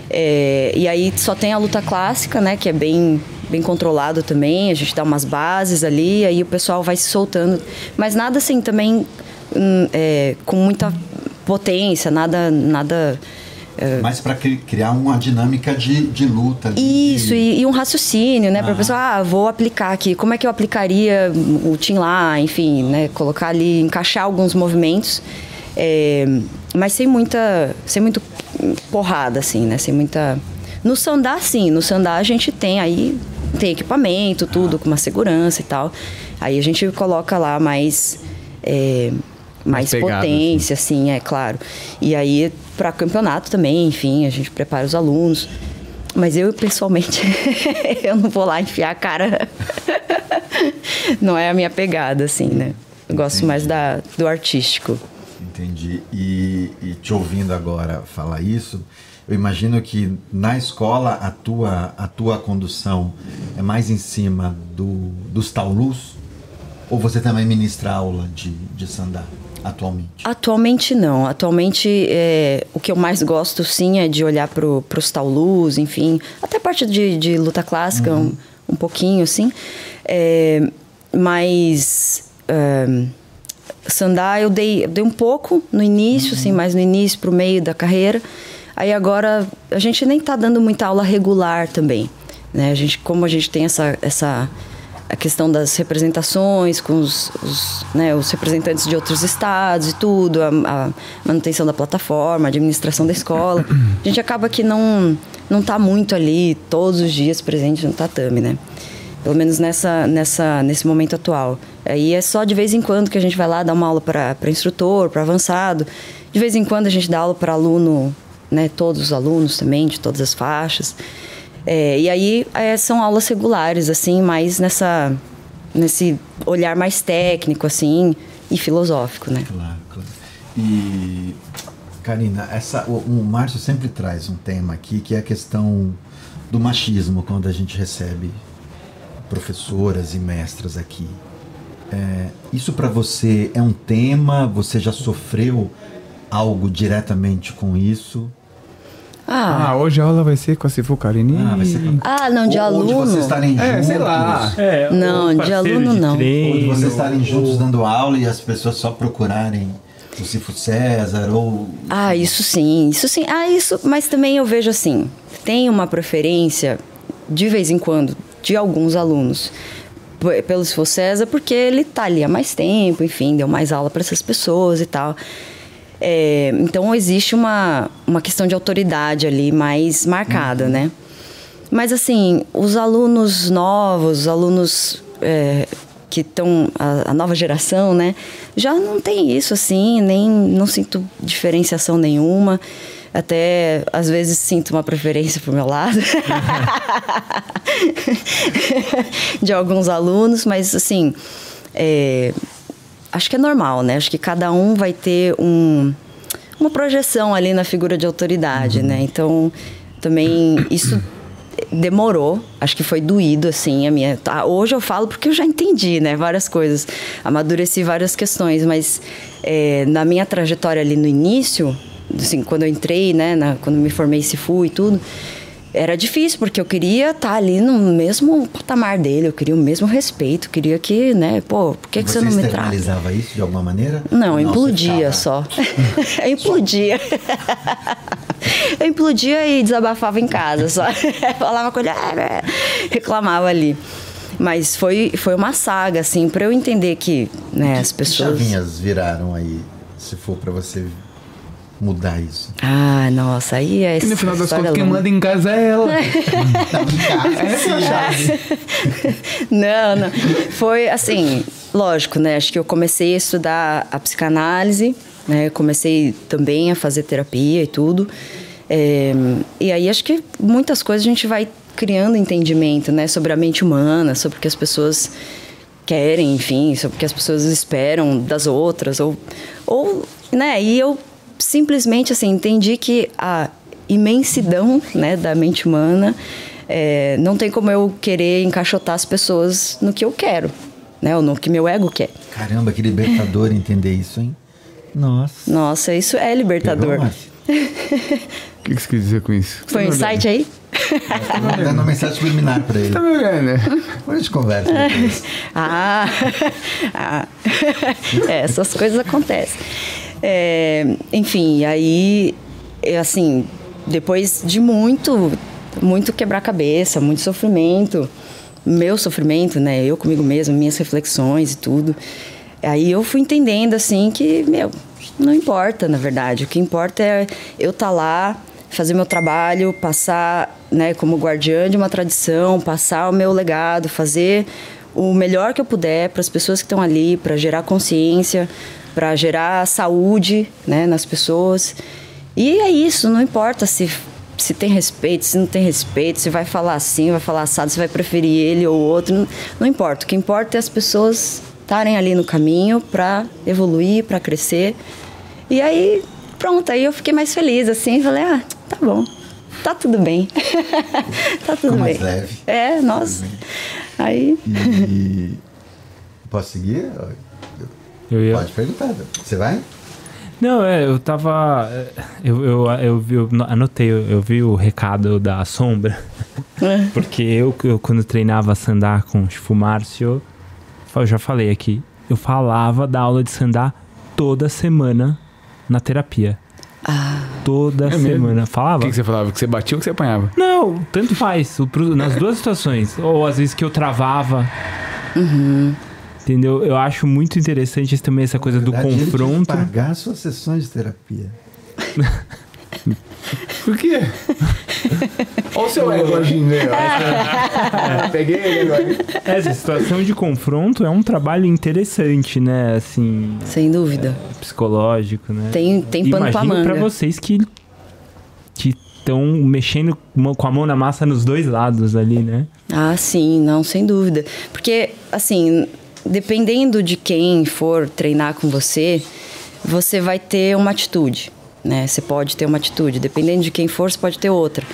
É, e aí só tem a luta clássica, né? Que é bem, bem controlado também. A gente dá umas bases ali, aí o pessoal vai se soltando. Mas nada assim também hum, é, com muita potência, nada. nada Mas para criar uma dinâmica de, de luta. ali, isso, de- e, e um raciocínio, né? Para a Ah. pessoa, ah, vou aplicar aqui. Como é que eu aplicaria o Tim lá, enfim, né? Colocar ali, encaixar alguns movimentos. é, mas sem muita, sem muito porrada, assim, né? Sem muita... No Sandá, sim. No Sandá a gente tem aí, tem equipamento, tudo, com uma segurança e tal. Aí a gente coloca lá mais... é, mais Mais pegada, potência, assim, é claro. E aí, para campeonato também, enfim, a gente prepara os alunos. Mas eu, pessoalmente, eu não vou lá enfiar a cara. não é a minha pegada, assim, né? Eu gosto mais da, do artístico. Entendi. E, e te ouvindo agora falar isso, eu imagino que na escola a tua, a tua condução é mais em cima do, dos taulus? Ou você também ministra aula de, de sandá atualmente? Atualmente não. Atualmente é, o que eu mais gosto sim é de olhar pro, pros taulus, enfim. Até parte de, de luta clássica, um, um pouquinho, assim. É, mas é, Sandá eu dei, dei um pouco no início, assim, mais no início, pro meio da carreira. Aí agora a gente nem tá dando muita aula regular também. Né? A gente, como a gente tem essa, essa a questão das representações com os, os, né, os representantes de outros estados e tudo, a, a manutenção da plataforma, a administração da escola. A gente acaba que não não está muito ali todos os dias presente no tatame, né? Pelo menos nessa, nessa, nesse momento atual. Aí é só de vez em quando que a gente vai lá dar uma aula para instrutor, para avançado. De vez em quando a gente dá aula para aluno, né, todos os alunos também, de todas as faixas. É, e aí é, são aulas regulares, assim, mais nessa, nesse olhar mais técnico, assim, e filosófico, né? Claro, claro. E, Karina, essa, o, o Márcio sempre traz um tema aqui que é a questão do machismo quando a gente recebe professoras e mestras aqui. É, isso para você é um tema? Você já sofreu algo diretamente com isso? Ah, Ah, hoje a aula vai ser com a Cifu Carini. Ah, vai ser ah não, de Ou- ou aluno. vocês estarem É, juntos. sei lá. É, Não, de aluno, não. Ou de treino, vocês estarem juntos dando aula e as pessoas só procurarem o Cifo César ou. Ah, isso sim, isso sim. Ah, isso, mas também eu vejo assim, tem uma preferência de vez em quando de alguns alunos pelo César, porque ele tá ali há mais tempo, enfim, deu mais aula para essas pessoas e tal. É, então existe uma, uma questão de autoridade ali mais marcada, né? Mas assim, os alunos novos, os alunos é, que estão a, a nova geração, né, já não tem isso assim, nem não sinto diferenciação nenhuma. Até às vezes sinto uma preferência pro meu lado de alguns alunos, mas assim, é, acho que é normal, né? Acho que cada um vai ter um, uma projeção ali na figura de autoridade, né? Então, também isso demorou, acho que foi doído, assim, a minha... tá, hoje eu falo porque eu já entendi, né? Várias coisas, amadureci várias questões, mas é, na minha trajetória ali no início, assim, quando eu entrei, né? na- quando me formei se fui e tudo... Era difícil, porque eu queria estar ali no mesmo patamar dele, eu queria o mesmo respeito, queria que, né, pô, por que, que você, não me trata? externalizava isso de alguma maneira? Não, Ou implodia você ficava- só. implodia. eu implodia e desabafava em casa, só falava com ele, ah, reclamava ali. Mas foi, foi uma saga, assim, para eu entender que né, as pessoas. Que chavinhas viraram aí, se for para você mudar isso? Ah, nossa, aí é E no final das contas, quem manda em casa é ela. Não, é. Não, não. Foi assim, lógico, né? Acho que eu comecei a estudar a psicanálise, né? Eu comecei também a fazer terapia e tudo. É, e aí acho que muitas coisas a gente vai criando entendimento, né? Sobre a mente humana, sobre o que as pessoas querem, enfim, sobre o que as pessoas esperam das outras, ou, ou né? E eu simplesmente assim entendi que a imensidão, né, da mente humana é, não tem como eu querer encaixotar as pessoas no que eu quero, né? Ou no que meu ego quer. Caramba, que libertador entender isso, hein? Nossa. Nossa, isso é libertador. O que que você quis dizer com isso? Foi um insight aí? Tô dando uma mensagem subliminar pra ele. Tá me olhando, né? Depois a gente conversa. depois. Ah, ah. É, essas coisas acontecem. É, enfim, aí, eu, assim, depois de muito, muito quebrar-cabeça, muito sofrimento, meu sofrimento, né? Eu comigo mesmo, minhas reflexões e tudo. Aí eu fui entendendo, assim, que, meu, não importa, na verdade. O que importa é eu estar lá, fazer meu trabalho, passar, né, como guardiã de uma tradição, passar o meu legado, fazer o melhor que eu puder para as pessoas que estão ali, para gerar consciência, para gerar saúde, né, nas pessoas. E é isso, não importa se se tem respeito, se não tem respeito, se vai falar assim, vai falar assado, se vai preferir ele ou outro, não, não importa. O que importa é as pessoas estarem ali no caminho para evoluir, para crescer. E aí, pronto, aí eu fiquei mais feliz, assim, falei, ah, tá bom, tá tudo bem. tá tudo Ficou bem. mais leve. É, nossa. Aí, E. Posso seguir? Eu ia... Pode perguntar. Você vai? Não, é, eu tava. Eu, eu, eu, vi- eu anotei, eu, eu vi o recado da sombra. Porque eu, eu, quando treinava sandá com o Chifu Márcio, eu já falei aqui, eu falava da aula de sandá toda semana na terapia. ah, Toda É mesmo? semana. O Falava? que, que você falava? Que você batia ou que você apanhava? Não, tanto faz. o nas duas situações. Ou às vezes que eu travava. Entendeu? Eu acho muito interessante também essa coisa do verdade, que confronto. pagar suas sessões de terapia. Por quê? Olha o seu ego agindo aí, ó. Peguei ele agora. Essa situação de confronto é um trabalho interessante, né? Assim, sem dúvida. psicológico, né? Tem, tem pano pra Imagino manga. pra vocês que que estão mexendo com a mão na massa nos dois lados ali, né? Ah, sim, não, sem dúvida. Porque, assim, dependendo de quem for treinar com você, você vai ter uma atitude, né? Você pode ter uma atitude. Dependendo de quem for, você pode ter outra.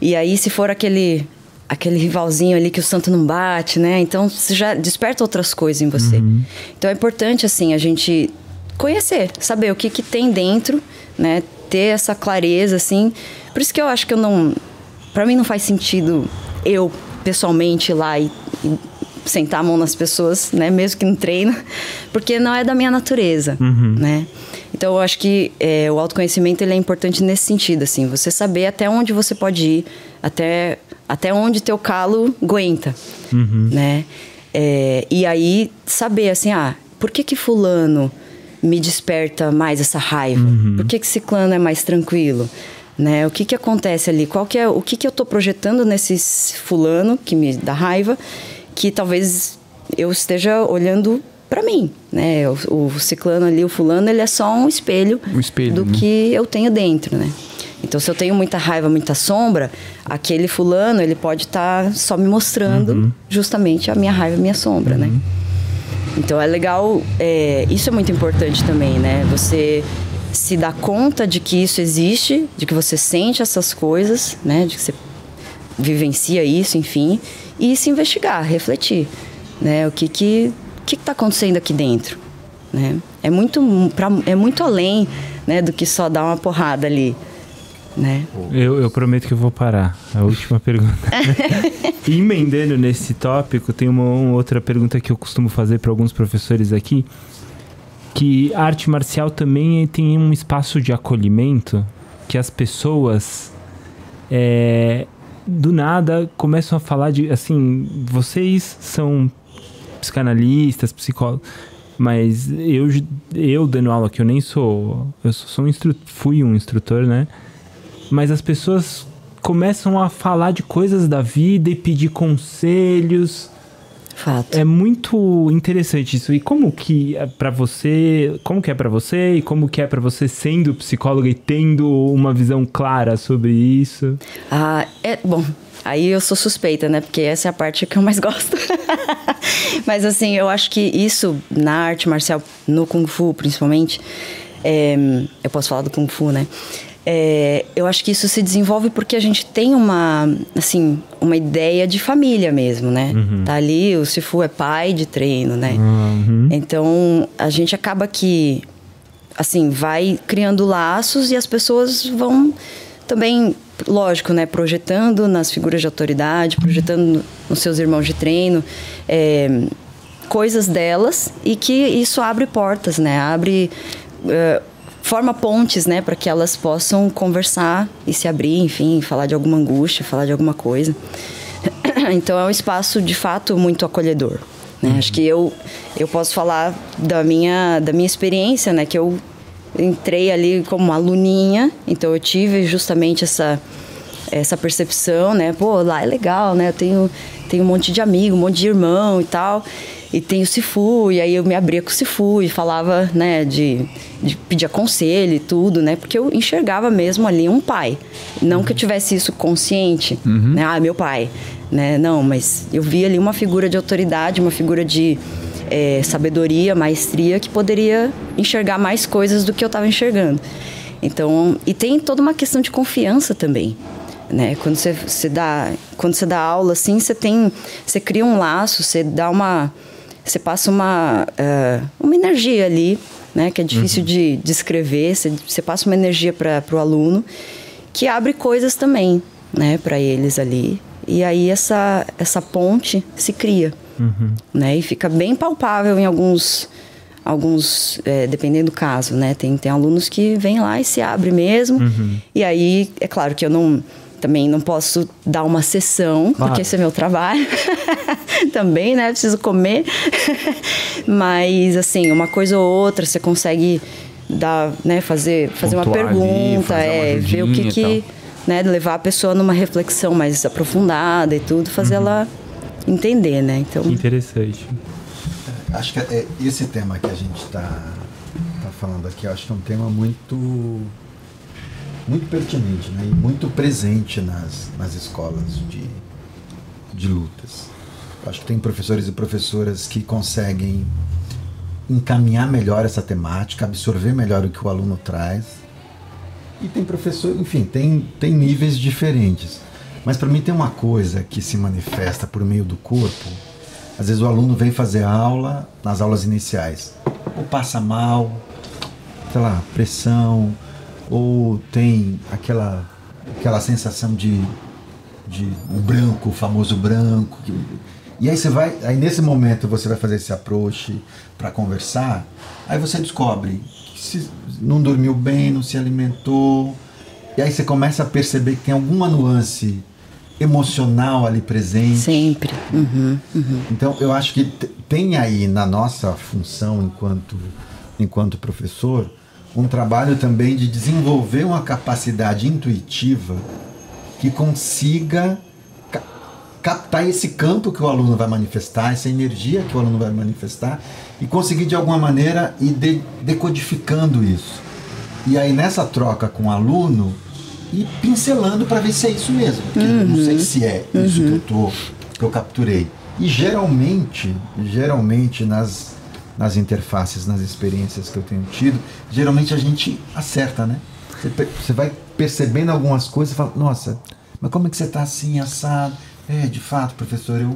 E aí, se for aquele aquele rivalzinho ali que o santo não bate, né? Então, você já desperta outras coisas em você. Então, é importante, assim, a gente conhecer, saber o que, que tem dentro, né? Ter essa clareza, assim. Por isso que eu acho que eu não. Pra mim não faz sentido eu, pessoalmente, ir lá e, e sentar a mão nas pessoas, né? Mesmo que no treino, porque não é da minha natureza, né? Então, eu acho que é, o autoconhecimento ele é importante nesse sentido, assim. Você saber até onde você pode ir, até, até onde teu calo aguenta, né? É, e aí, saber, assim, ah, por que que fulano me desperta mais essa raiva? Por que que ciclano é mais tranquilo? Né? O que que acontece ali? Qual que é, o que que eu tô projetando nesse fulano que me dá raiva, que talvez eu esteja olhando para mim, né? O, o ciclano ali, o fulano, ele é só um espelho, Um espelho, do né? que eu tenho dentro, né? Então, se eu tenho muita raiva, muita sombra, aquele fulano, ele pode estar só me mostrando justamente a minha raiva, a minha sombra, né? Então, é legal, é, isso é muito importante também, né? Você se dar conta de que isso existe, de que você sente essas coisas, né? De que você vivencia isso, enfim, e se investigar, refletir, né? O que que que está acontecendo aqui dentro, né? É muito pra, é muito além, né, do que só dar uma porrada ali, né? Eu, eu prometo que eu vou parar. A última pergunta. e emendando nesse tópico, tem uma, uma outra pergunta que eu costumo fazer para alguns professores aqui. Que a arte marcial também tem um espaço de acolhimento que as pessoas é, do nada começam a falar de assim, vocês são psicanalistas, psicólogos, mas eu eu dando aula que eu nem sou, eu sou um instru, fui um instrutor, né? Mas as pessoas começam a falar de coisas da vida e pedir conselhos. Fato. É muito interessante isso. E como que é para você, como que é para você e como que é para você sendo psicóloga e tendo uma visão clara sobre isso? Ah, é bom. Aí eu sou suspeita, né? Porque essa é a parte que eu mais gosto. Mas assim, eu acho que isso na arte marcial, no Kung Fu principalmente, é, eu posso falar do Kung Fu, né? É, eu acho que isso se desenvolve porque a gente tem uma, assim, uma ideia de família mesmo, né? Uhum. Tá ali, o Sifu é pai de treino, né? Uhum. Então, a gente acaba que, assim, vai criando laços e as pessoas vão também, lógico, né? Projetando nas figuras de autoridade, projetando nos seus irmãos de treino, é, coisas delas e que isso abre portas, né? Abre... Uh, forma pontes, né, para que elas possam conversar e se abrir, enfim, falar de alguma angústia, falar de alguma coisa. Então é um espaço de fato muito acolhedor. Né? Uhum. Acho que eu eu posso falar da minha da minha experiência, né, que eu entrei ali como aluninha, então eu tive justamente essa essa percepção, né, pô, lá é legal, né, eu tenho tenho um monte de amigo, um monte de irmão e tal. E tem o Sifu, e aí eu me abria com o Sifu e falava, né, de, de pedir conselho e tudo, né? Porque eu enxergava mesmo ali um pai. Não que eu tivesse isso consciente, uhum. né? Ah, meu pai, né? Não, mas eu via ali uma figura de autoridade, uma figura de é, sabedoria, maestria, que poderia enxergar mais coisas do que eu estava enxergando. Então, e tem toda uma questão de confiança também, né? Quando você, você dá, quando você dá aula assim, você tem, você cria um laço, você dá uma você passa uma, uh, uma energia ali, né, que é difícil uhum. de descrever, você, você passa uma energia para o aluno que abre coisas também, né, para eles ali. E aí essa, essa ponte se cria, uhum. né, e fica bem palpável em alguns alguns, é, dependendo do caso, né? Tem, tem alunos que vêm lá e se abre mesmo. Uhum. E aí, é claro que eu não também não posso dar uma sessão, claro. porque esse é meu trabalho. também, né? Preciso comer. Mas, assim, uma coisa ou outra, você consegue dar, né, fazer, fazer uma pergunta, ali, é, uma ver o que que. Né, levar a pessoa numa reflexão mais aprofundada e tudo, fazer uhum. ela entender, né? Então... Interessante. Acho que é, esse tema que a gente está tá falando aqui, acho que é um tema muito muito pertinente né? e muito presente nas, nas escolas de, de lutas. Acho que tem professores e professoras que conseguem encaminhar melhor essa temática, absorver melhor o que o aluno traz. E tem professor, enfim, tem, tem níveis diferentes. Mas para mim tem uma coisa que se manifesta por meio do corpo. Às vezes o aluno vem fazer aula nas aulas iniciais, ou passa mal, sei lá, pressão, ou tem aquela, aquela sensação de, de o branco, o famoso branco. Que, e aí você vai, aí nesse momento você vai fazer esse approach para conversar, aí você descobre que se não dormiu bem, não se alimentou, e aí você começa a perceber que tem alguma nuance emocional ali presente. Sempre. Uhum, uhum. Então eu acho que tem aí na nossa função enquanto enquanto professor um trabalho também de desenvolver uma capacidade intuitiva que consiga ca captar esse campo que o aluno vai manifestar, essa energia que o aluno vai manifestar e conseguir de alguma maneira ir de decodificando isso. E aí nessa troca com o aluno e pincelando para ver se é isso mesmo, porque uhum. não sei se é isso uhum. que eu tô que eu capturei. E geralmente, geralmente nas nas interfaces, nas experiências que eu tenho tido, geralmente a gente acerta, né? Você, vai percebendo algumas coisas e fala, nossa, mas como é que você está assim, assado? É, de fato, professor, eu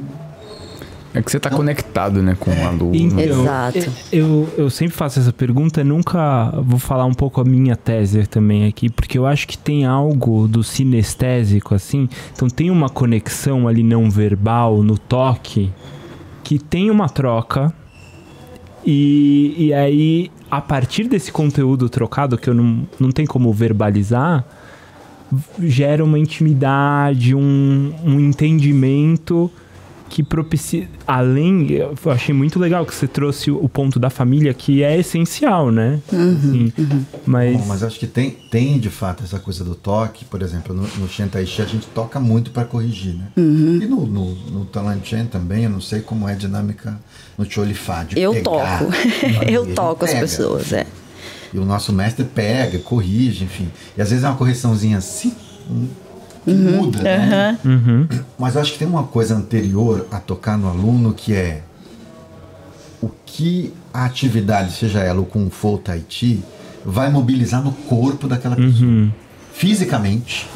é que você está conectado, né, com o é. aluno. Então, Exato. Eu, eu sempre faço essa pergunta, nunca vou falar um pouco a minha tese também aqui, porque eu acho que tem algo do sinestésico, assim. Então tem uma conexão ali não verbal, no toque, que tem uma troca e, e aí, a partir desse conteúdo trocado, que eu não, não tem como verbalizar, gera uma intimidade, um, um entendimento que propicia. Além, eu achei muito legal que você trouxe o ponto da família, que é essencial, né? Assim, Mas, Bom, mas acho que tem, tem de fato essa coisa do toque, por exemplo, no, no Shen Tai Chi a gente toca muito para corrigir, né? E no, no, no Talan Chen também, eu não sei como é a dinâmica no Cholifá, de Eu pegar. toco. Eu toco as pega. pessoas, é. E o nosso mestre pega, corrige, enfim. E às vezes é uma correçãozinha assim, que muda, né? Mas eu acho que tem uma coisa anterior a tocar no aluno que é o que a atividade, seja ela o Kung Fu ou Tai Chi, vai mobilizar no corpo daquela pessoa. Fisicamente,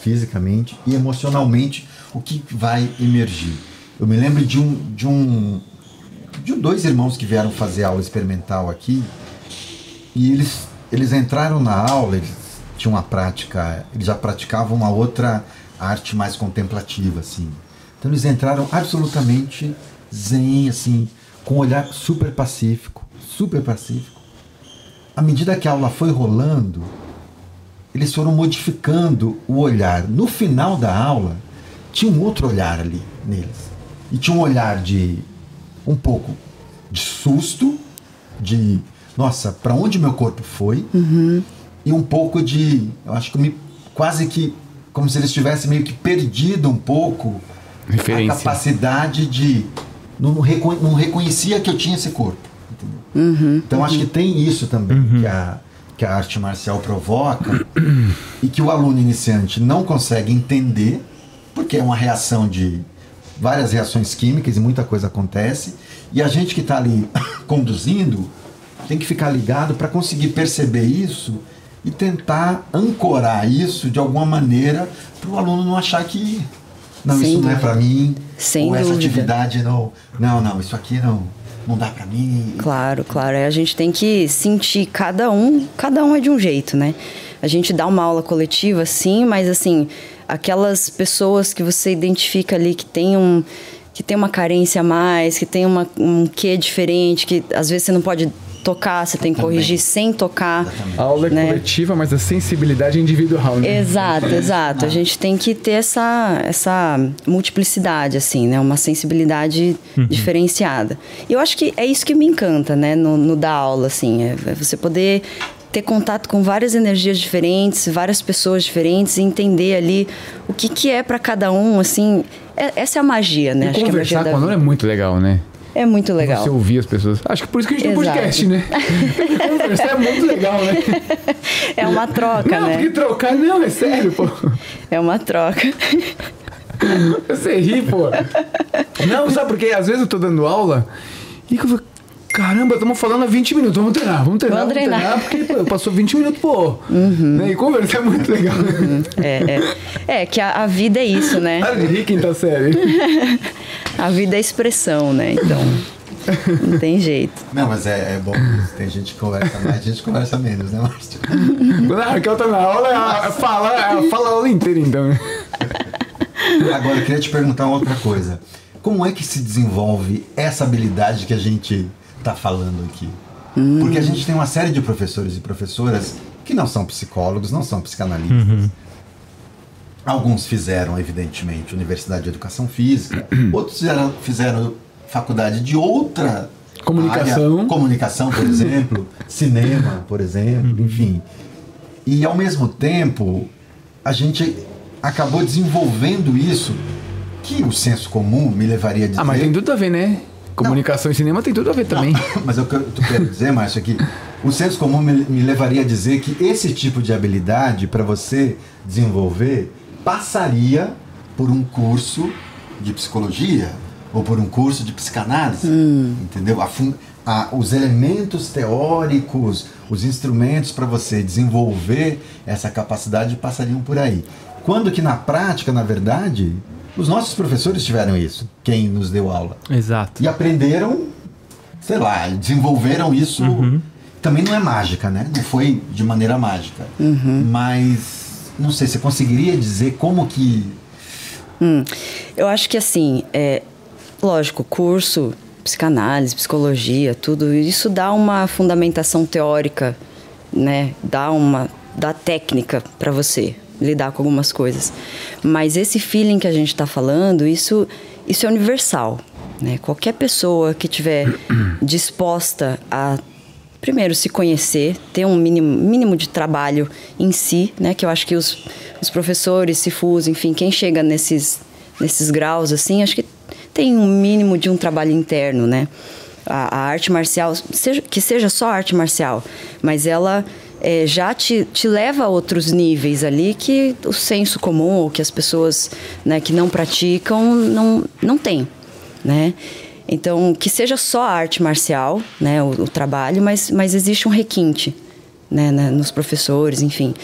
fisicamente e emocionalmente, o que vai emergir. Eu me lembro de um, de um de dois irmãos que vieram fazer aula experimental aqui e eles, eles entraram na aula, eles tinham uma prática, eles já praticavam uma outra arte mais contemplativa, assim. Então eles entraram absolutamente zen, assim, com um olhar super pacífico, super pacífico. À medida que a aula foi rolando, eles foram modificando o olhar. No final da aula, tinha um outro olhar ali neles. E tinha um olhar de um pouco de susto, de nossa, para onde meu corpo foi? E um pouco de, eu acho que me, quase que como se eles tivessem meio que perdido um pouco Referência. a capacidade de não, não reconhecia que eu tinha esse corpo. entendeu? então acho que tem isso também que, a, que a arte marcial provoca e que o aluno iniciante não consegue entender, porque é uma reação de várias reações químicas e muita coisa acontece, e a gente que está ali conduzindo tem que ficar ligado para conseguir perceber isso e tentar ancorar isso de alguma maneira para o aluno não achar que não, Sem isso não é dúvida. para mim, Sem ou essa dúvida. atividade não, não, não, isso aqui não, não dá para mim. Claro, claro. É, A gente tem que sentir cada um, cada um é de um jeito, né? A gente dá uma aula coletiva, sim, mas assim, aquelas pessoas que você identifica ali que tem um que tem uma carência a mais, que tem uma, um quê diferente, que às vezes você não pode tocar, você tem que Também. corrigir sem tocar. A aula é né? coletiva, mas a sensibilidade é individual, né? Exato, exato. A gente tem que ter essa, essa multiplicidade, assim, né? Uma sensibilidade diferenciada. E eu acho que é isso que me encanta, né? No, no dar aula, assim. É é você poder ter contato com várias energias diferentes, várias pessoas diferentes e entender ali o que, que é para cada um, assim. É- essa é a magia, né? E Acho que a magia conversar da com aluno é muito legal, né? É muito legal. Você ouvir as pessoas. Acho que por isso que a gente tem um podcast, né? Conversar é muito legal, né? É uma troca, Não, né? porque trocar não, é sério, pô. É uma troca. Você ri, pô. Não, sabe porque às vezes eu tô dando aula e eu falo, caramba, estamos falando há 20 minutos, vamos treinar, vamos treinar, Vamos vamos treinar, treinar. porque pô, passou 20 minutos, pô. Né? E conversar é muito legal. É, é. é que a, a vida é isso, né? Ri quinta série. A vida é expressão, né? Então, não tem jeito. Não, mas é, é bom. Tem gente que conversa mais, gente que conversa menos, né, Márcio? Quando a Raquel tá na aula, ela fala, ela fala a aula inteira, então. Agora, eu queria te perguntar uma outra coisa. Como é que se desenvolve essa habilidade que a gente está falando aqui? Porque a gente tem uma série de professores e professoras que não são psicólogos, não são psicanalistas. Alguns fizeram, evidentemente, Universidade de Educação Física, outros fizeram, fizeram faculdade de outra Comunicação. área, comunicação, por exemplo, cinema, por exemplo, enfim. E ao mesmo tempo, a gente acabou desenvolvendo isso que o senso comum me levaria a dizer. Ah, mas tem tudo a ver, né? Comunicação e cinema tem tudo a ver também. Mas eu quero, eu quero dizer, Márcio, é que o senso comum me, me levaria a dizer que esse tipo de habilidade, para você desenvolver, passaria por um curso de psicologia ou por um curso de psicanálise. Entendeu? A fun- a- os elementos teóricos, os instrumentos para você desenvolver essa capacidade passariam por aí. Quando que na prática, na verdade, os nossos professores tiveram isso, quem nos deu aula Exato. e aprenderam, sei lá, desenvolveram isso. Também não é mágica, né? Não foi de maneira mágica. Mas não sei, você conseguiria dizer como que. Hum, eu acho que assim, é, lógico, curso, psicanálise, psicologia, tudo isso dá uma fundamentação teórica, né? Dá uma dá técnica para você, lidar com algumas coisas. Mas esse feeling que a gente está falando, isso, isso é universal. Né? Qualquer pessoa que tiver disposta a primeiro se conhecer, ter um mínimo, mínimo de trabalho em si, né? Que eu acho que os, os professores, Cifus, enfim, quem chega nesses, nesses graus assim, acho que tem um mínimo de um trabalho interno, né? A, a arte marcial, seja, que seja só arte marcial, mas ela é, já te, te leva a outros níveis ali que o senso comum ou que as pessoas né, que não praticam não, não tem, né? Então, que seja só arte marcial, né, o, o trabalho, mas, mas existe um requinte, né, né, nos professores, enfim.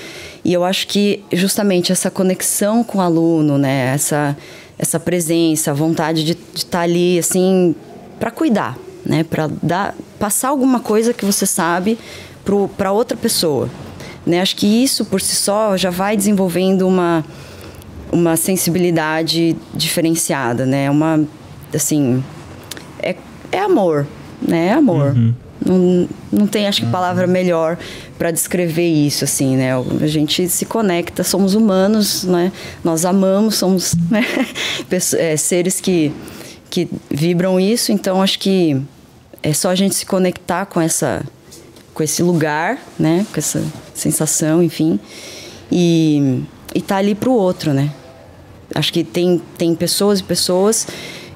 E eu acho que justamente essa conexão com o aluno, né, essa, essa presença, a vontade de estar tá ali, assim, para cuidar, né, para dar, passar alguma coisa que você sabe para outra pessoa. Né? Acho que isso por si só já vai desenvolvendo uma, uma sensibilidade diferenciada, né? Uma, assim, é, é amor, né? É amor. Uhum. Não, não tem, acho que, palavra melhor para descrever isso, assim, né? A gente se conecta, somos humanos, né? Nós amamos, somos né? é, seres que, que vibram isso, então acho que é só a gente se conectar com essa com esse lugar, né? Com essa sensação, enfim, e e tá ali para o outro, né? Acho que tem tem pessoas e pessoas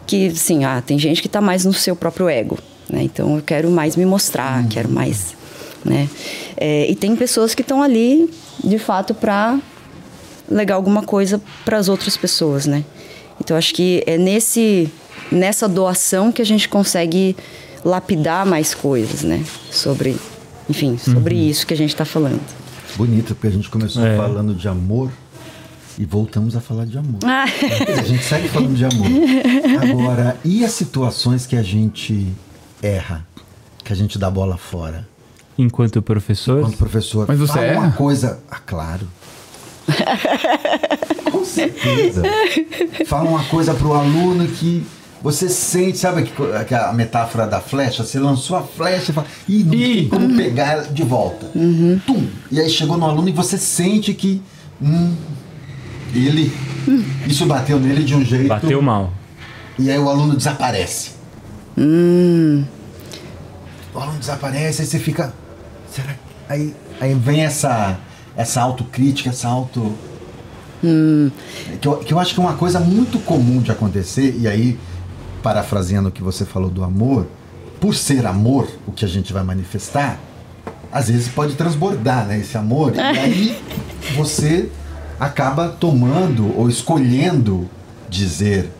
que, sim, ah, tem gente que está mais no seu próprio ego, né? Então eu quero mais me mostrar, uhum. quero mais, né? É, e tem pessoas que estão ali, de fato, para legar alguma coisa para as outras pessoas, né? Então acho que é nesse nessa doação que a gente consegue lapidar mais coisas, né? Sobre, enfim, sobre uhum. isso que a gente está falando. Bonito, porque a gente começou é. falando de amor e voltamos a falar de amor. Ah. A gente segue falando de amor. Agora, e as situações que a gente erra? Que a gente dá bola fora? Enquanto professor? Enquanto professor. Mas você é uma coisa. Ah, claro. Com certeza. Fala uma coisa pro aluno que você sente, sabe que, a metáfora da flecha? Você lançou a flecha e fala, ih, não tem como pegar ela de volta. Uhum. Tum! E aí chegou no aluno e você sente que. Hum, ele. Isso bateu nele de um jeito. Bateu mal. E aí o aluno desaparece. Hum. O aluno desaparece, aí você fica. Será Aí, aí vem essa, essa autocrítica, essa auto. Hum. Que, eu, que eu acho que é uma coisa muito comum de acontecer, e aí, parafraseando o que você falou do amor, por ser amor o que a gente vai manifestar, às vezes pode transbordar né, esse amor, e aí você acaba tomando ou escolhendo dizer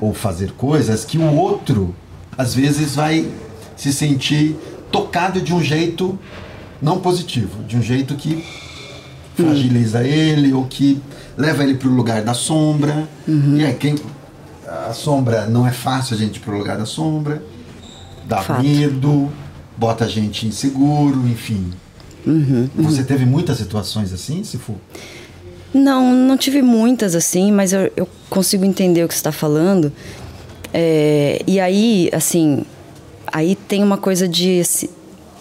ou fazer coisas que o outro às vezes vai se sentir tocado de um jeito não positivo, de um jeito que fragiliza ele ou que leva ele para o lugar da sombra. Uhum. E aí quem a sombra não é fácil a gente ir o lugar da sombra, dá Fato. medo, bota a gente inseguro, enfim. Uhum, uhum. Você teve muitas situações assim, se for? Não, não tive muitas assim, mas eu, eu consigo entender o que você está falando. É, e aí, assim, aí tem uma coisa de se,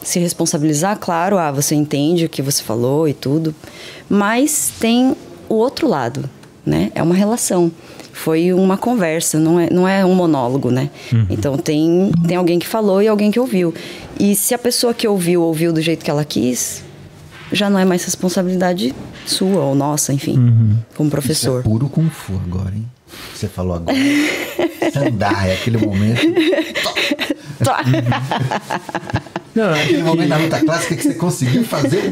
se, responsabilizar, claro, ah, você entende o que você falou e tudo, mas tem o outro lado, né? É uma relação. Foi uma conversa, não é, não é um monólogo, né? Uhum. Então tem, tem alguém que falou e alguém que ouviu. E se a pessoa que ouviu, ouviu do jeito que ela quis, já não é mais responsabilidade sua ou nossa, enfim, uhum. como professor. Isso é puro Kung Fu agora, hein? Você falou agora. Andar, é aquele momento. Não, é aquele momento da luta clássica que você conseguiu fazer.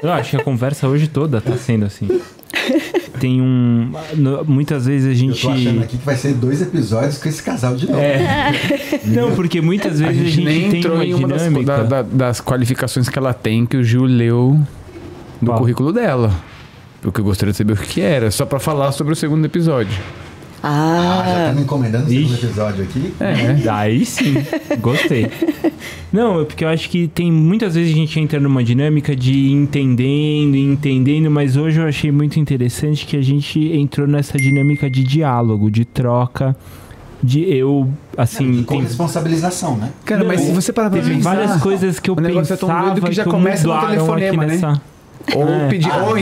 Eu acho que a conversa hoje toda está sendo assim. Tem um. Muitas vezes a gente. Eu tô achando aqui que vai ser dois episódios com esse casal de novo. É. Não, porque muitas vezes a gente, a gente nem entrou em uma das, da, da, das, qualificações que ela tem que o Gil leu no Qual? currículo dela. Porque eu gostaria de saber o que era, só para falar sobre o segundo episódio. Ah, ah já tá me encomendando o segundo episódio aqui? É, aí sim. Gostei. Não, é porque eu acho que tem muitas vezes a gente entra numa dinâmica de ir entendendo e entendendo, mas hoje eu achei muito interessante que a gente entrou nessa dinâmica de diálogo, de troca de eu, assim... com tem... responsabilização, né? Cara, não, mas se você parar pra Teve várias coisas que eu o pensava é tão doido que já começa no telefonema, né? Nessa... Ou pedir. Ah, ou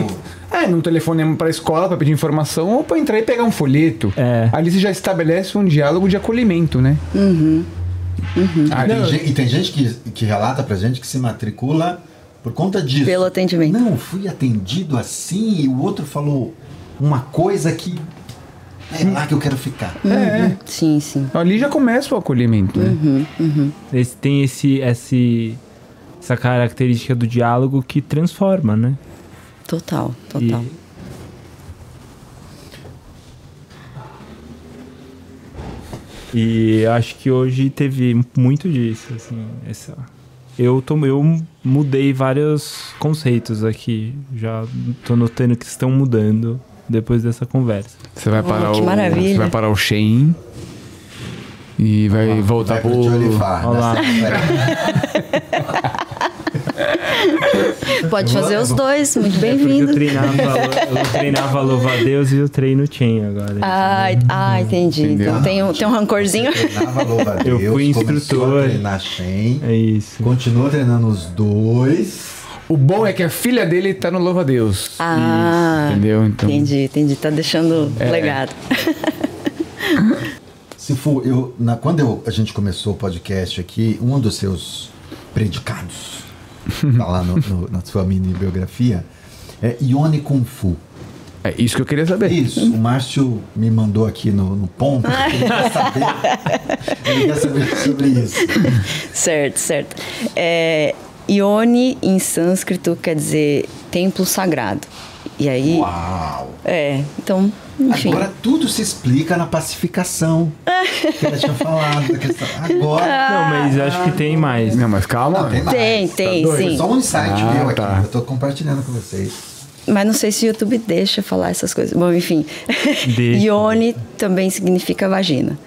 é, num telefonema pra escola pra pedir informação ou pra entrar e pegar um folheto. É. Ali você já estabelece um diálogo de acolhimento, né? Ah, tem Não. gen- e tem gente que, que relata pra gente que se matricula por conta disso. Pelo atendimento. Não, fui atendido assim e o outro falou uma coisa que é lá que eu quero ficar. É. Sim, sim. Ali já começa o acolhimento, né? Esse- tem esse, esse, essa característica do diálogo que transforma, né? Total, total. E- E acho que hoje teve muito disso, assim, essa... Eu, tô, eu mudei vários conceitos aqui, já tô notando que estão mudando depois dessa conversa. Você vai Oh, parar que o. maravilha. Você vai parar o Shein. E vai voltar Vai pro pro. Jolifar. Pode fazer os dois, muito É porque eu bem-vindo. treinava, eu treinava louva a Deus e eu treino Chen agora. Ah, ah, entendi. Entendeu? Então tem um, tem um rancorzinho. Treinava louva a Eu Deus, fui começou instrutor. a treinar Shen, É isso. continua treinando os dois. O bom é que a filha dele tá no Louva a Deus. Ah, Entendeu? Então. entendi, entendi. Tá deixando É. legado. Se for, eu, na, quando eu- a gente começou o podcast aqui, um dos seus predicados, tá lá no- no- na sua mini biografia, é Ione Kung Fu. É isso que eu queria saber. Isso, o Márcio me mandou aqui no, no ponto. Ele quer saber, ele quer saber sobre isso. certo, certo. É, Ione em sânscrito quer dizer templo sagrado. E aí, Uau! é, então, enfim. Agora tudo se explica na pacificação que ela tinha falado. Questão. Agora. Não, mas acho que tem mais. Não, mas calma. Não, tem mais. Tem, Tá tem, doido? sim. Só um insight Ah, meu aqui. tá. Eu tô compartilhando com vocês. Mas não sei se o YouTube deixa falar essas coisas. Bom, enfim. Deixa. Ione também significa vagina.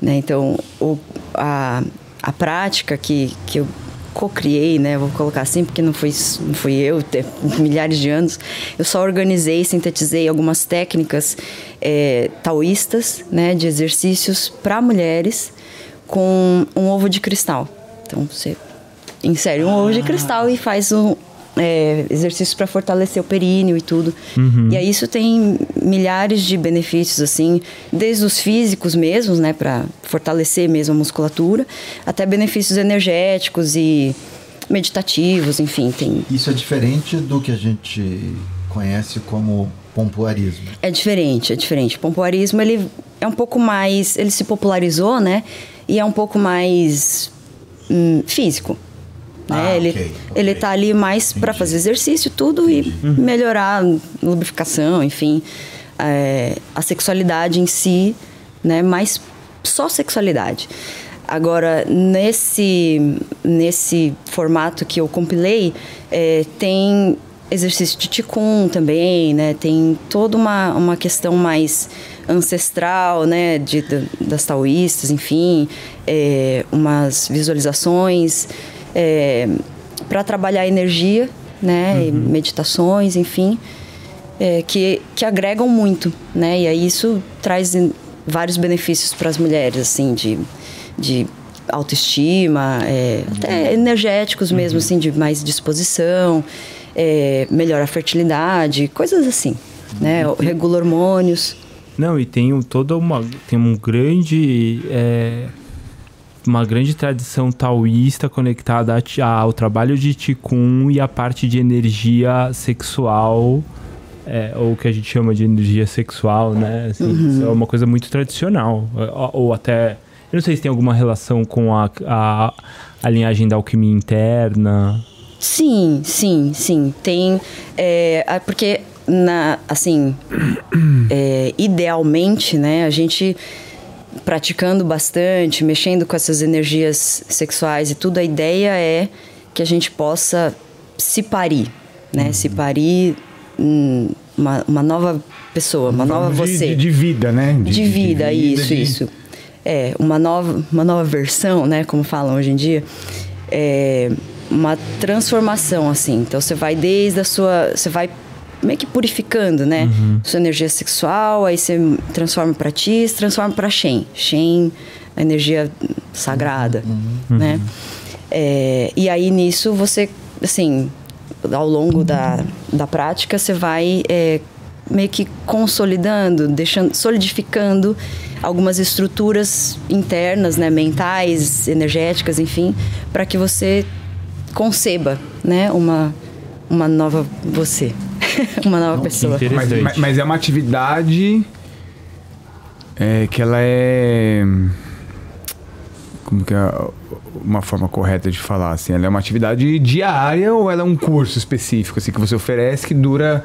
Né? Então, o, a, a prática que, que eu co-criei, né? Vou colocar assim, porque não fui, não fui eu, tem milhares de anos. Eu só organizei, sintetizei algumas técnicas é, taoístas, né? De exercícios para mulheres com um ovo de cristal. Então, você insere um ovo de cristal e faz um é, exercício para fortalecer o períneo e tudo. E aí isso tem milhares de benefícios assim, desde os físicos mesmos, né, para fortalecer mesmo a musculatura, até benefícios energéticos e meditativos, enfim, tem Isso é diferente do que a gente conhece como pompoarismo. É diferente, é diferente. O pompoarismo, ele é um pouco mais... Ele se popularizou, né? E é um pouco mais hum, físico. Né? Ah, ele, ok, ok. ele tá ali mais para Entendi. fazer exercício tudo e melhorar a lubrificação, enfim. é, a sexualidade em si, né? Mas só sexualidade. Agora, nesse, nesse formato que eu compilei, é, tem exercício de Qigong também, né? Tem toda uma, uma questão mais ancestral, né? De, da- das taoístas, enfim. é, umas visualizações para trabalhar a energia, né? E meditações, enfim. é, que, que agregam muito, né? E aí isso traz vários benefícios para as mulheres, assim, de, de autoestima, é, até energéticos mesmo, assim, de mais disposição, é, melhora a fertilidade, coisas assim, né? Regula hormônios. Não, e tem um, toda uma. Tem um grande. É, uma grande tradição taoísta conectada ao trabalho de Qigong e a parte de energia sexual, é, ou o que a gente chama de energia sexual, né? Assim, Isso é uma coisa muito tradicional. Ou, ou até. Eu não sei se tem alguma relação com a, a, a linhagem da alquimia interna. Sim, sim, sim. Tem. é, porque, na, assim, é, idealmente, né, a gente praticando bastante, mexendo com essas energias sexuais e tudo, a ideia é que a gente possa se parir, né? Se parir hum, uma, uma nova pessoa, uma nova De- você De, de vida, né? de, vida, isso, de- isso. É, uma nova, uma nova versão, né, como falam hoje em dia, é uma transformação, assim. Então, você vai desde a sua... Você vai meio que purificando, né? Sua energia sexual, aí você transforma para ti, se transforma para Shen. Shen, a energia sagrada, né? É, e aí, nisso, você, assim... ao longo da, da prática, você vai é, meio que consolidando, deixando, solidificando algumas estruturas internas, né, mentais, energéticas, enfim, para que você conceba, né, uma uma nova você, uma nova pessoa. Mas, mas, mas, é uma atividade é, que ela é como que é uma forma correta de falar assim? Ela é uma atividade diária ou ela é um curso específico assim que você oferece que dura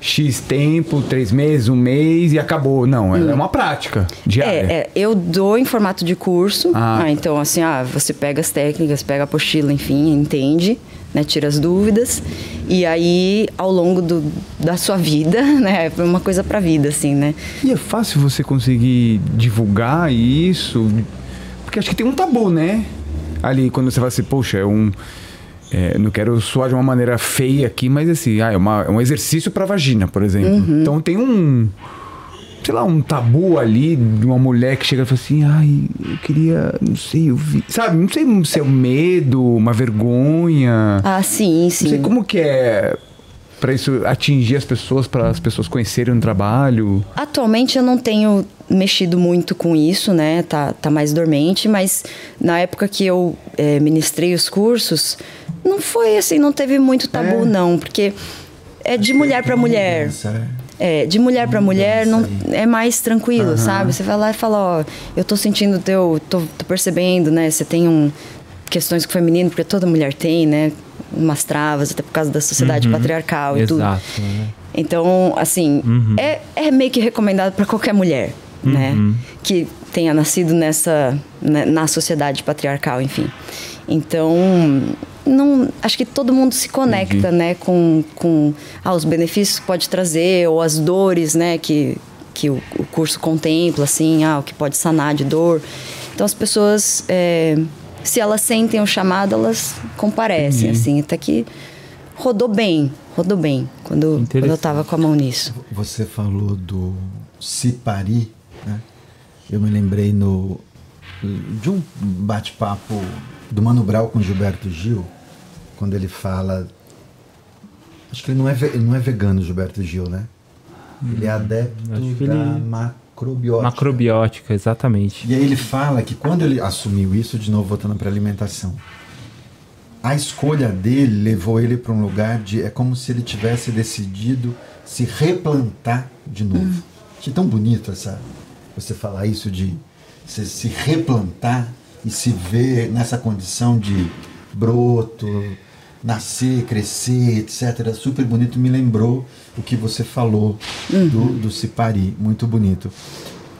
X tempo, três meses, um mês e acabou. Não, hum. é uma prática diária. É, é, eu dou em formato de curso. Ah. ah. então assim, ah, você pega as técnicas, pega a apostila, enfim, entende, né, tira as dúvidas. E aí, ao longo do, da sua vida, né, é uma coisa pra vida, assim, né. E é fácil você conseguir divulgar isso? Porque acho que tem um tabu, né? Ali, quando você fala assim, poxa, é um é, não quero soar de uma maneira feia aqui, mas assim, ah, é, uma, é um exercício para vagina, por exemplo. Uhum. Então tem um, sei lá, um tabu ali de uma mulher que chega e fala assim, ai, eu queria, não sei, eu vi, sabe, não sei se é um medo, uma vergonha. Ah, sim, sim. Não sei como que é para isso atingir as pessoas, para as pessoas conhecerem o trabalho? Atualmente eu não tenho mexido muito com isso, né? Tá, tá mais dormente, mas na época que eu é, ministrei os cursos, não foi assim, não teve muito tabu, é. não, porque é de mulher para mulher. É, de mulher para mulher não, é mais tranquilo, uhum. sabe? Você vai lá e fala, ó, eu tô sentindo teu, tô, tô percebendo, né? Você tem um questões com o feminino, porque toda mulher tem, né? Umas travas, até por causa da sociedade uhum. patriarcal e Exato, tudo. Né? Então, assim, uhum. é, é meio que recomendado para qualquer mulher, né? Uhum. Que tenha nascido nessa, né, na sociedade patriarcal, enfim. Então, não, acho que todo mundo se conecta, né, com, com ah, os benefícios que pode trazer ou as dores, né, que, que o, o curso contempla, assim, ah, o que pode sanar de dor. Então as pessoas, é, se elas sentem o chamado, elas comparecem, Entendi. assim, até que rodou bem, rodou bem quando, quando eu estava com a mão nisso. Você falou do Cipari, né? Eu me lembrei no de um bate-papo do Mano Brau com Gilberto Gil, quando ele fala. Acho que ele não é, ele não é vegano, Gilberto Gil, né? Ele é hum, adepto da ele... macrobiótica. Macrobiótica, exatamente. E aí ele fala que quando ele assumiu isso, de novo voltando para alimentação, a escolha dele levou ele para um lugar de. É como se ele tivesse decidido se replantar de novo. Hum. Achei tão bonito essa, você falar isso de se, se replantar e se ver nessa condição de broto, nascer, crescer, etc. Super bonito, me lembrou o que você falou uhum. do, do Cipari, muito bonito.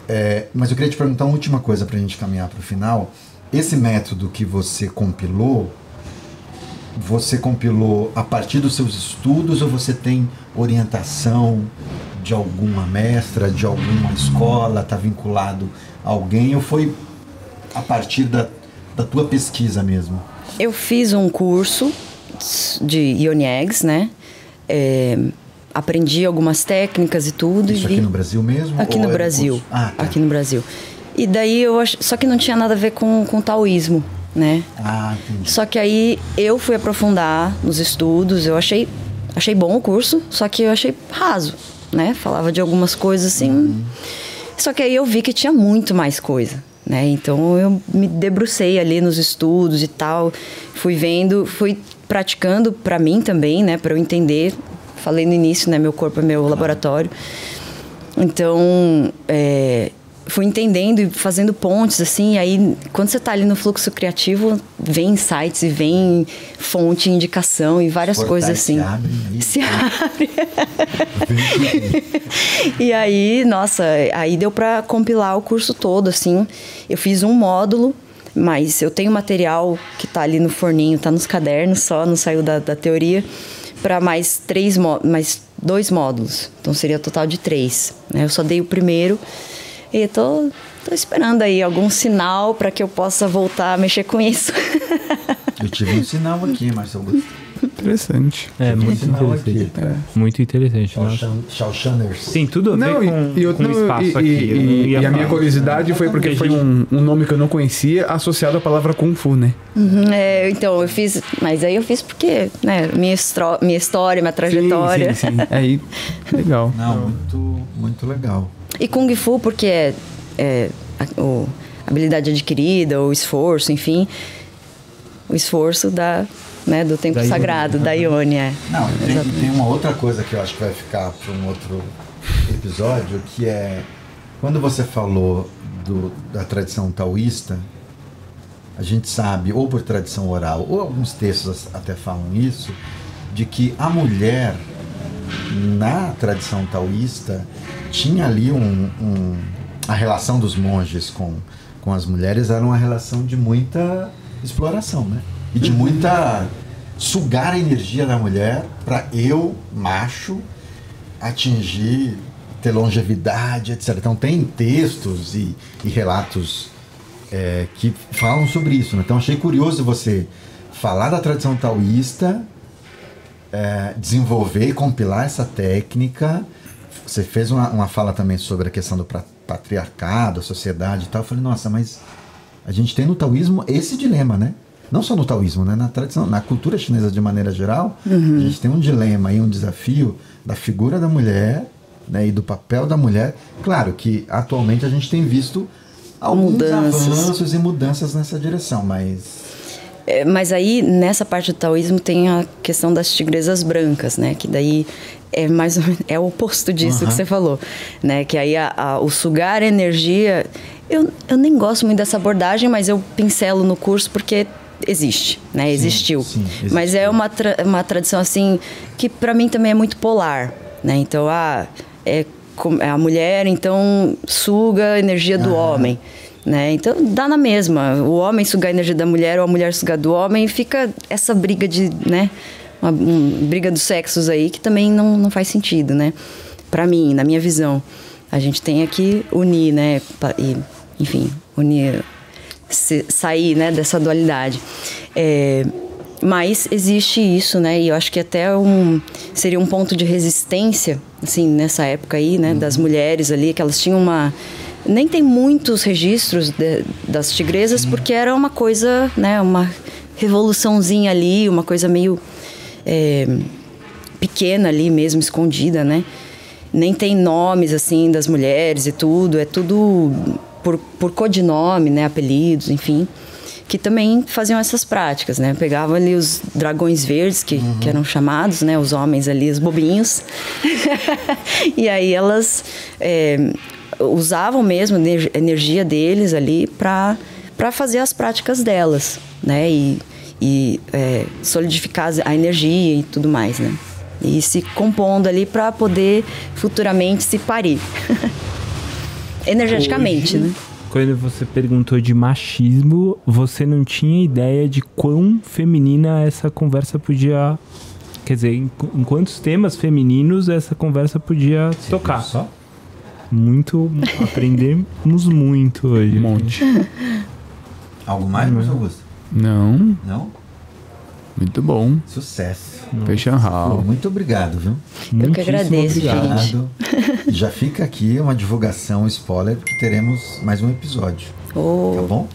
É, mas eu queria te perguntar uma última coisa para a gente caminhar para o final. Esse método que você compilou, você compilou a partir dos seus estudos ou você tem orientação de alguma mestra, de alguma escola, está vinculado a alguém ou foi a partir da, da tua pesquisa mesmo? Eu fiz um curso de Ioniegs, né? É, aprendi algumas técnicas e tudo. Isso e aqui no Brasil mesmo? Aqui no é Brasil. Ah, tá. Aqui no Brasil. E daí eu ach... só que não tinha nada a ver com, com taoísmo, né? Ah, entendi. Só que aí eu fui aprofundar nos estudos, eu achei achei bom o curso, só que eu achei raso, né? Falava de algumas coisas assim. Uhum. Só que aí eu vi que tinha muito mais coisa, né? Então eu me debrucei ali nos estudos e tal, fui vendo, fui praticando para mim também, né, para eu entender. Falei no início, né, meu corpo é meu laboratório. Então, é, fui entendendo e fazendo pontes, assim, aí quando você está ali no fluxo criativo, vem insights e vem fonte, indicação e várias coisas assim. Se abre. Se abre. e aí, nossa, aí deu para compilar o curso todo, assim. Eu fiz um módulo, mas eu tenho material que está ali no forninho, está nos cadernos só, não saiu da, da teoria, para mais três, mais dois módulos. Então seria total de três. Né? Eu só dei o primeiro e tô, tô esperando aí algum sinal para que eu possa voltar a mexer com isso. Eu tive um sinal aqui, Marcelo Interessante. É, muito interessante. aqui, pra Muito interessante. Shaoshaners. Tem tudo a ver Não, com, e, e, eu- com não, espaço e- aqui. e- e- e a minha falar. curiosidade foi porque foi um, um nome que eu não conhecia associado à palavra Kung Fu, né? Uhum, é, então, eu fiz. Mas aí eu fiz porque, né, minha, estro- minha história, minha trajetória. Sim, sim, sim. Aí, legal. Não, muito, muito legal. E Kung Fu, porque é, é a, o- habilidade adquirida, o esforço, enfim. O esforço da, né, do tempo Da Ione. sagrado, da Ione, é. Não, e tem, tem uma outra coisa que eu acho que vai ficar para um outro episódio, que é quando você falou do- da tradição taoísta, a gente sabe, ou por tradição oral, ou alguns textos até falam isso, de que a mulher na tradição taoísta tinha ali um, um- a relação dos monges com, com as mulheres era uma relação de muita exploração, né? E de muita sugar a energia da mulher para eu, macho, atingir, ter longevidade, etc. Então tem textos e, e relatos é, que falam sobre isso. Né? Então achei curioso você falar da tradição taoísta, é, desenvolver e compilar essa técnica. Você fez uma, uma fala também sobre a questão do patriarcado, a sociedade e tal. Eu falei, nossa, mas a gente tem no taoísmo esse dilema, né? Não só no taoísmo, né? Na tradição, na cultura chinesa de maneira geral, a gente tem um dilema e um desafio da figura da mulher né, e do papel da mulher. Claro que atualmente a gente tem visto alguns Mudanças. avanços e mudanças nessa direção, mas É, mas aí, nessa parte do taoísmo, tem a questão das tigresas brancas, né? Que daí é mais menos, é o oposto disso que você falou, né? Que aí a- a- o sugar energia... Eu, eu nem gosto muito dessa abordagem, mas eu pincelo no curso porque existe, né? Existiu. sim, Mas é uma, tra- uma tradição, assim, que para mim também é muito polar, né? Então, ah, é, é a mulher, então, suga a energia do homem. Né? Então dá na mesma. O homem sugar a energia da mulher ou a mulher sugar do homem, fica essa briga de, né? Uma, um- briga dos sexos aí que também não, não faz sentido, né? Para mim, na minha visão, a gente tem que unir, né? E, enfim, unir, se- sair, né? Dessa dualidade. É, mas existe isso, né? E eu acho que até um seria um ponto de resistência, assim, nessa época aí, né? Das mulheres ali, que elas tinham uma nem tem muitos registros de- das tigresas porque era uma coisa, né? Uma revoluçãozinha ali, uma coisa meio é, pequena ali mesmo, escondida, né? Nem tem nomes assim das mulheres e tudo, é tudo por, por codinome, né? Apelidos, enfim que também faziam essas práticas, né? Pegavam ali os dragões verdes, que, que eram chamados, né? Os homens ali, os bobinhos. e aí elas é, usavam mesmo a ener- energia deles ali para fazer as práticas delas, né? E, e é, solidificar a energia e tudo mais, né? E se compondo ali para poder futuramente se parir. Energeticamente, Hoje, né? Quando você perguntou de machismo, você não tinha ideia de quão feminina essa conversa podia. Quer dizer, em, em quantos temas femininos essa conversa podia tocar. só? Muito. Aprendemos muito hoje. Um monte. Algo mais, professor Augusto? Não, Não? muito bom. Sucesso. Fecha Pô, hall. muito obrigado, viu? Eu que agradeço, obrigado. gente. Obrigado. Já fica aqui uma divulgação spoiler que teremos mais um episódio. Oh. Tá bom?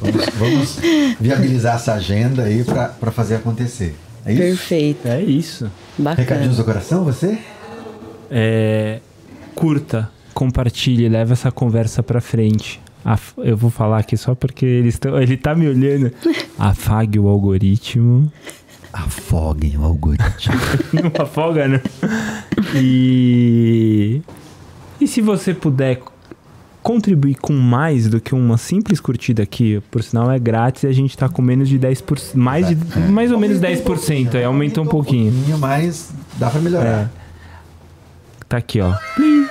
Vamos, vamos viabilizar essa agenda aí pra pra fazer acontecer. É isso? Perfeito. É isso. Recadinhos Bacana. do coração, você? É, curta, compartilhe, leva essa conversa pra frente. Af- eu vou falar aqui só porque eles tão, ele tá me olhando. Afague o algoritmo. Afoguem o algoritmo. Não afoga, né? E. E se você puder contribuir com mais do que uma simples curtida aqui, por sinal é grátis e a gente tá com menos de 10%. Mais, de, mais ou menos 10%, aí aumentou um pouquinho. Mas dá pra melhorar. Tá aqui, ó. Plim.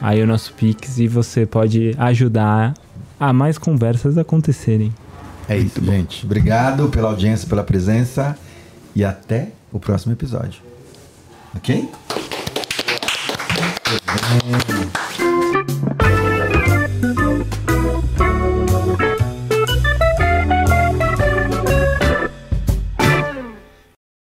Aí o nosso Pix e você pode ajudar a mais conversas acontecerem. É, isso, gente. Obrigado pela audiência, pela presença e até o próximo episódio. Ok?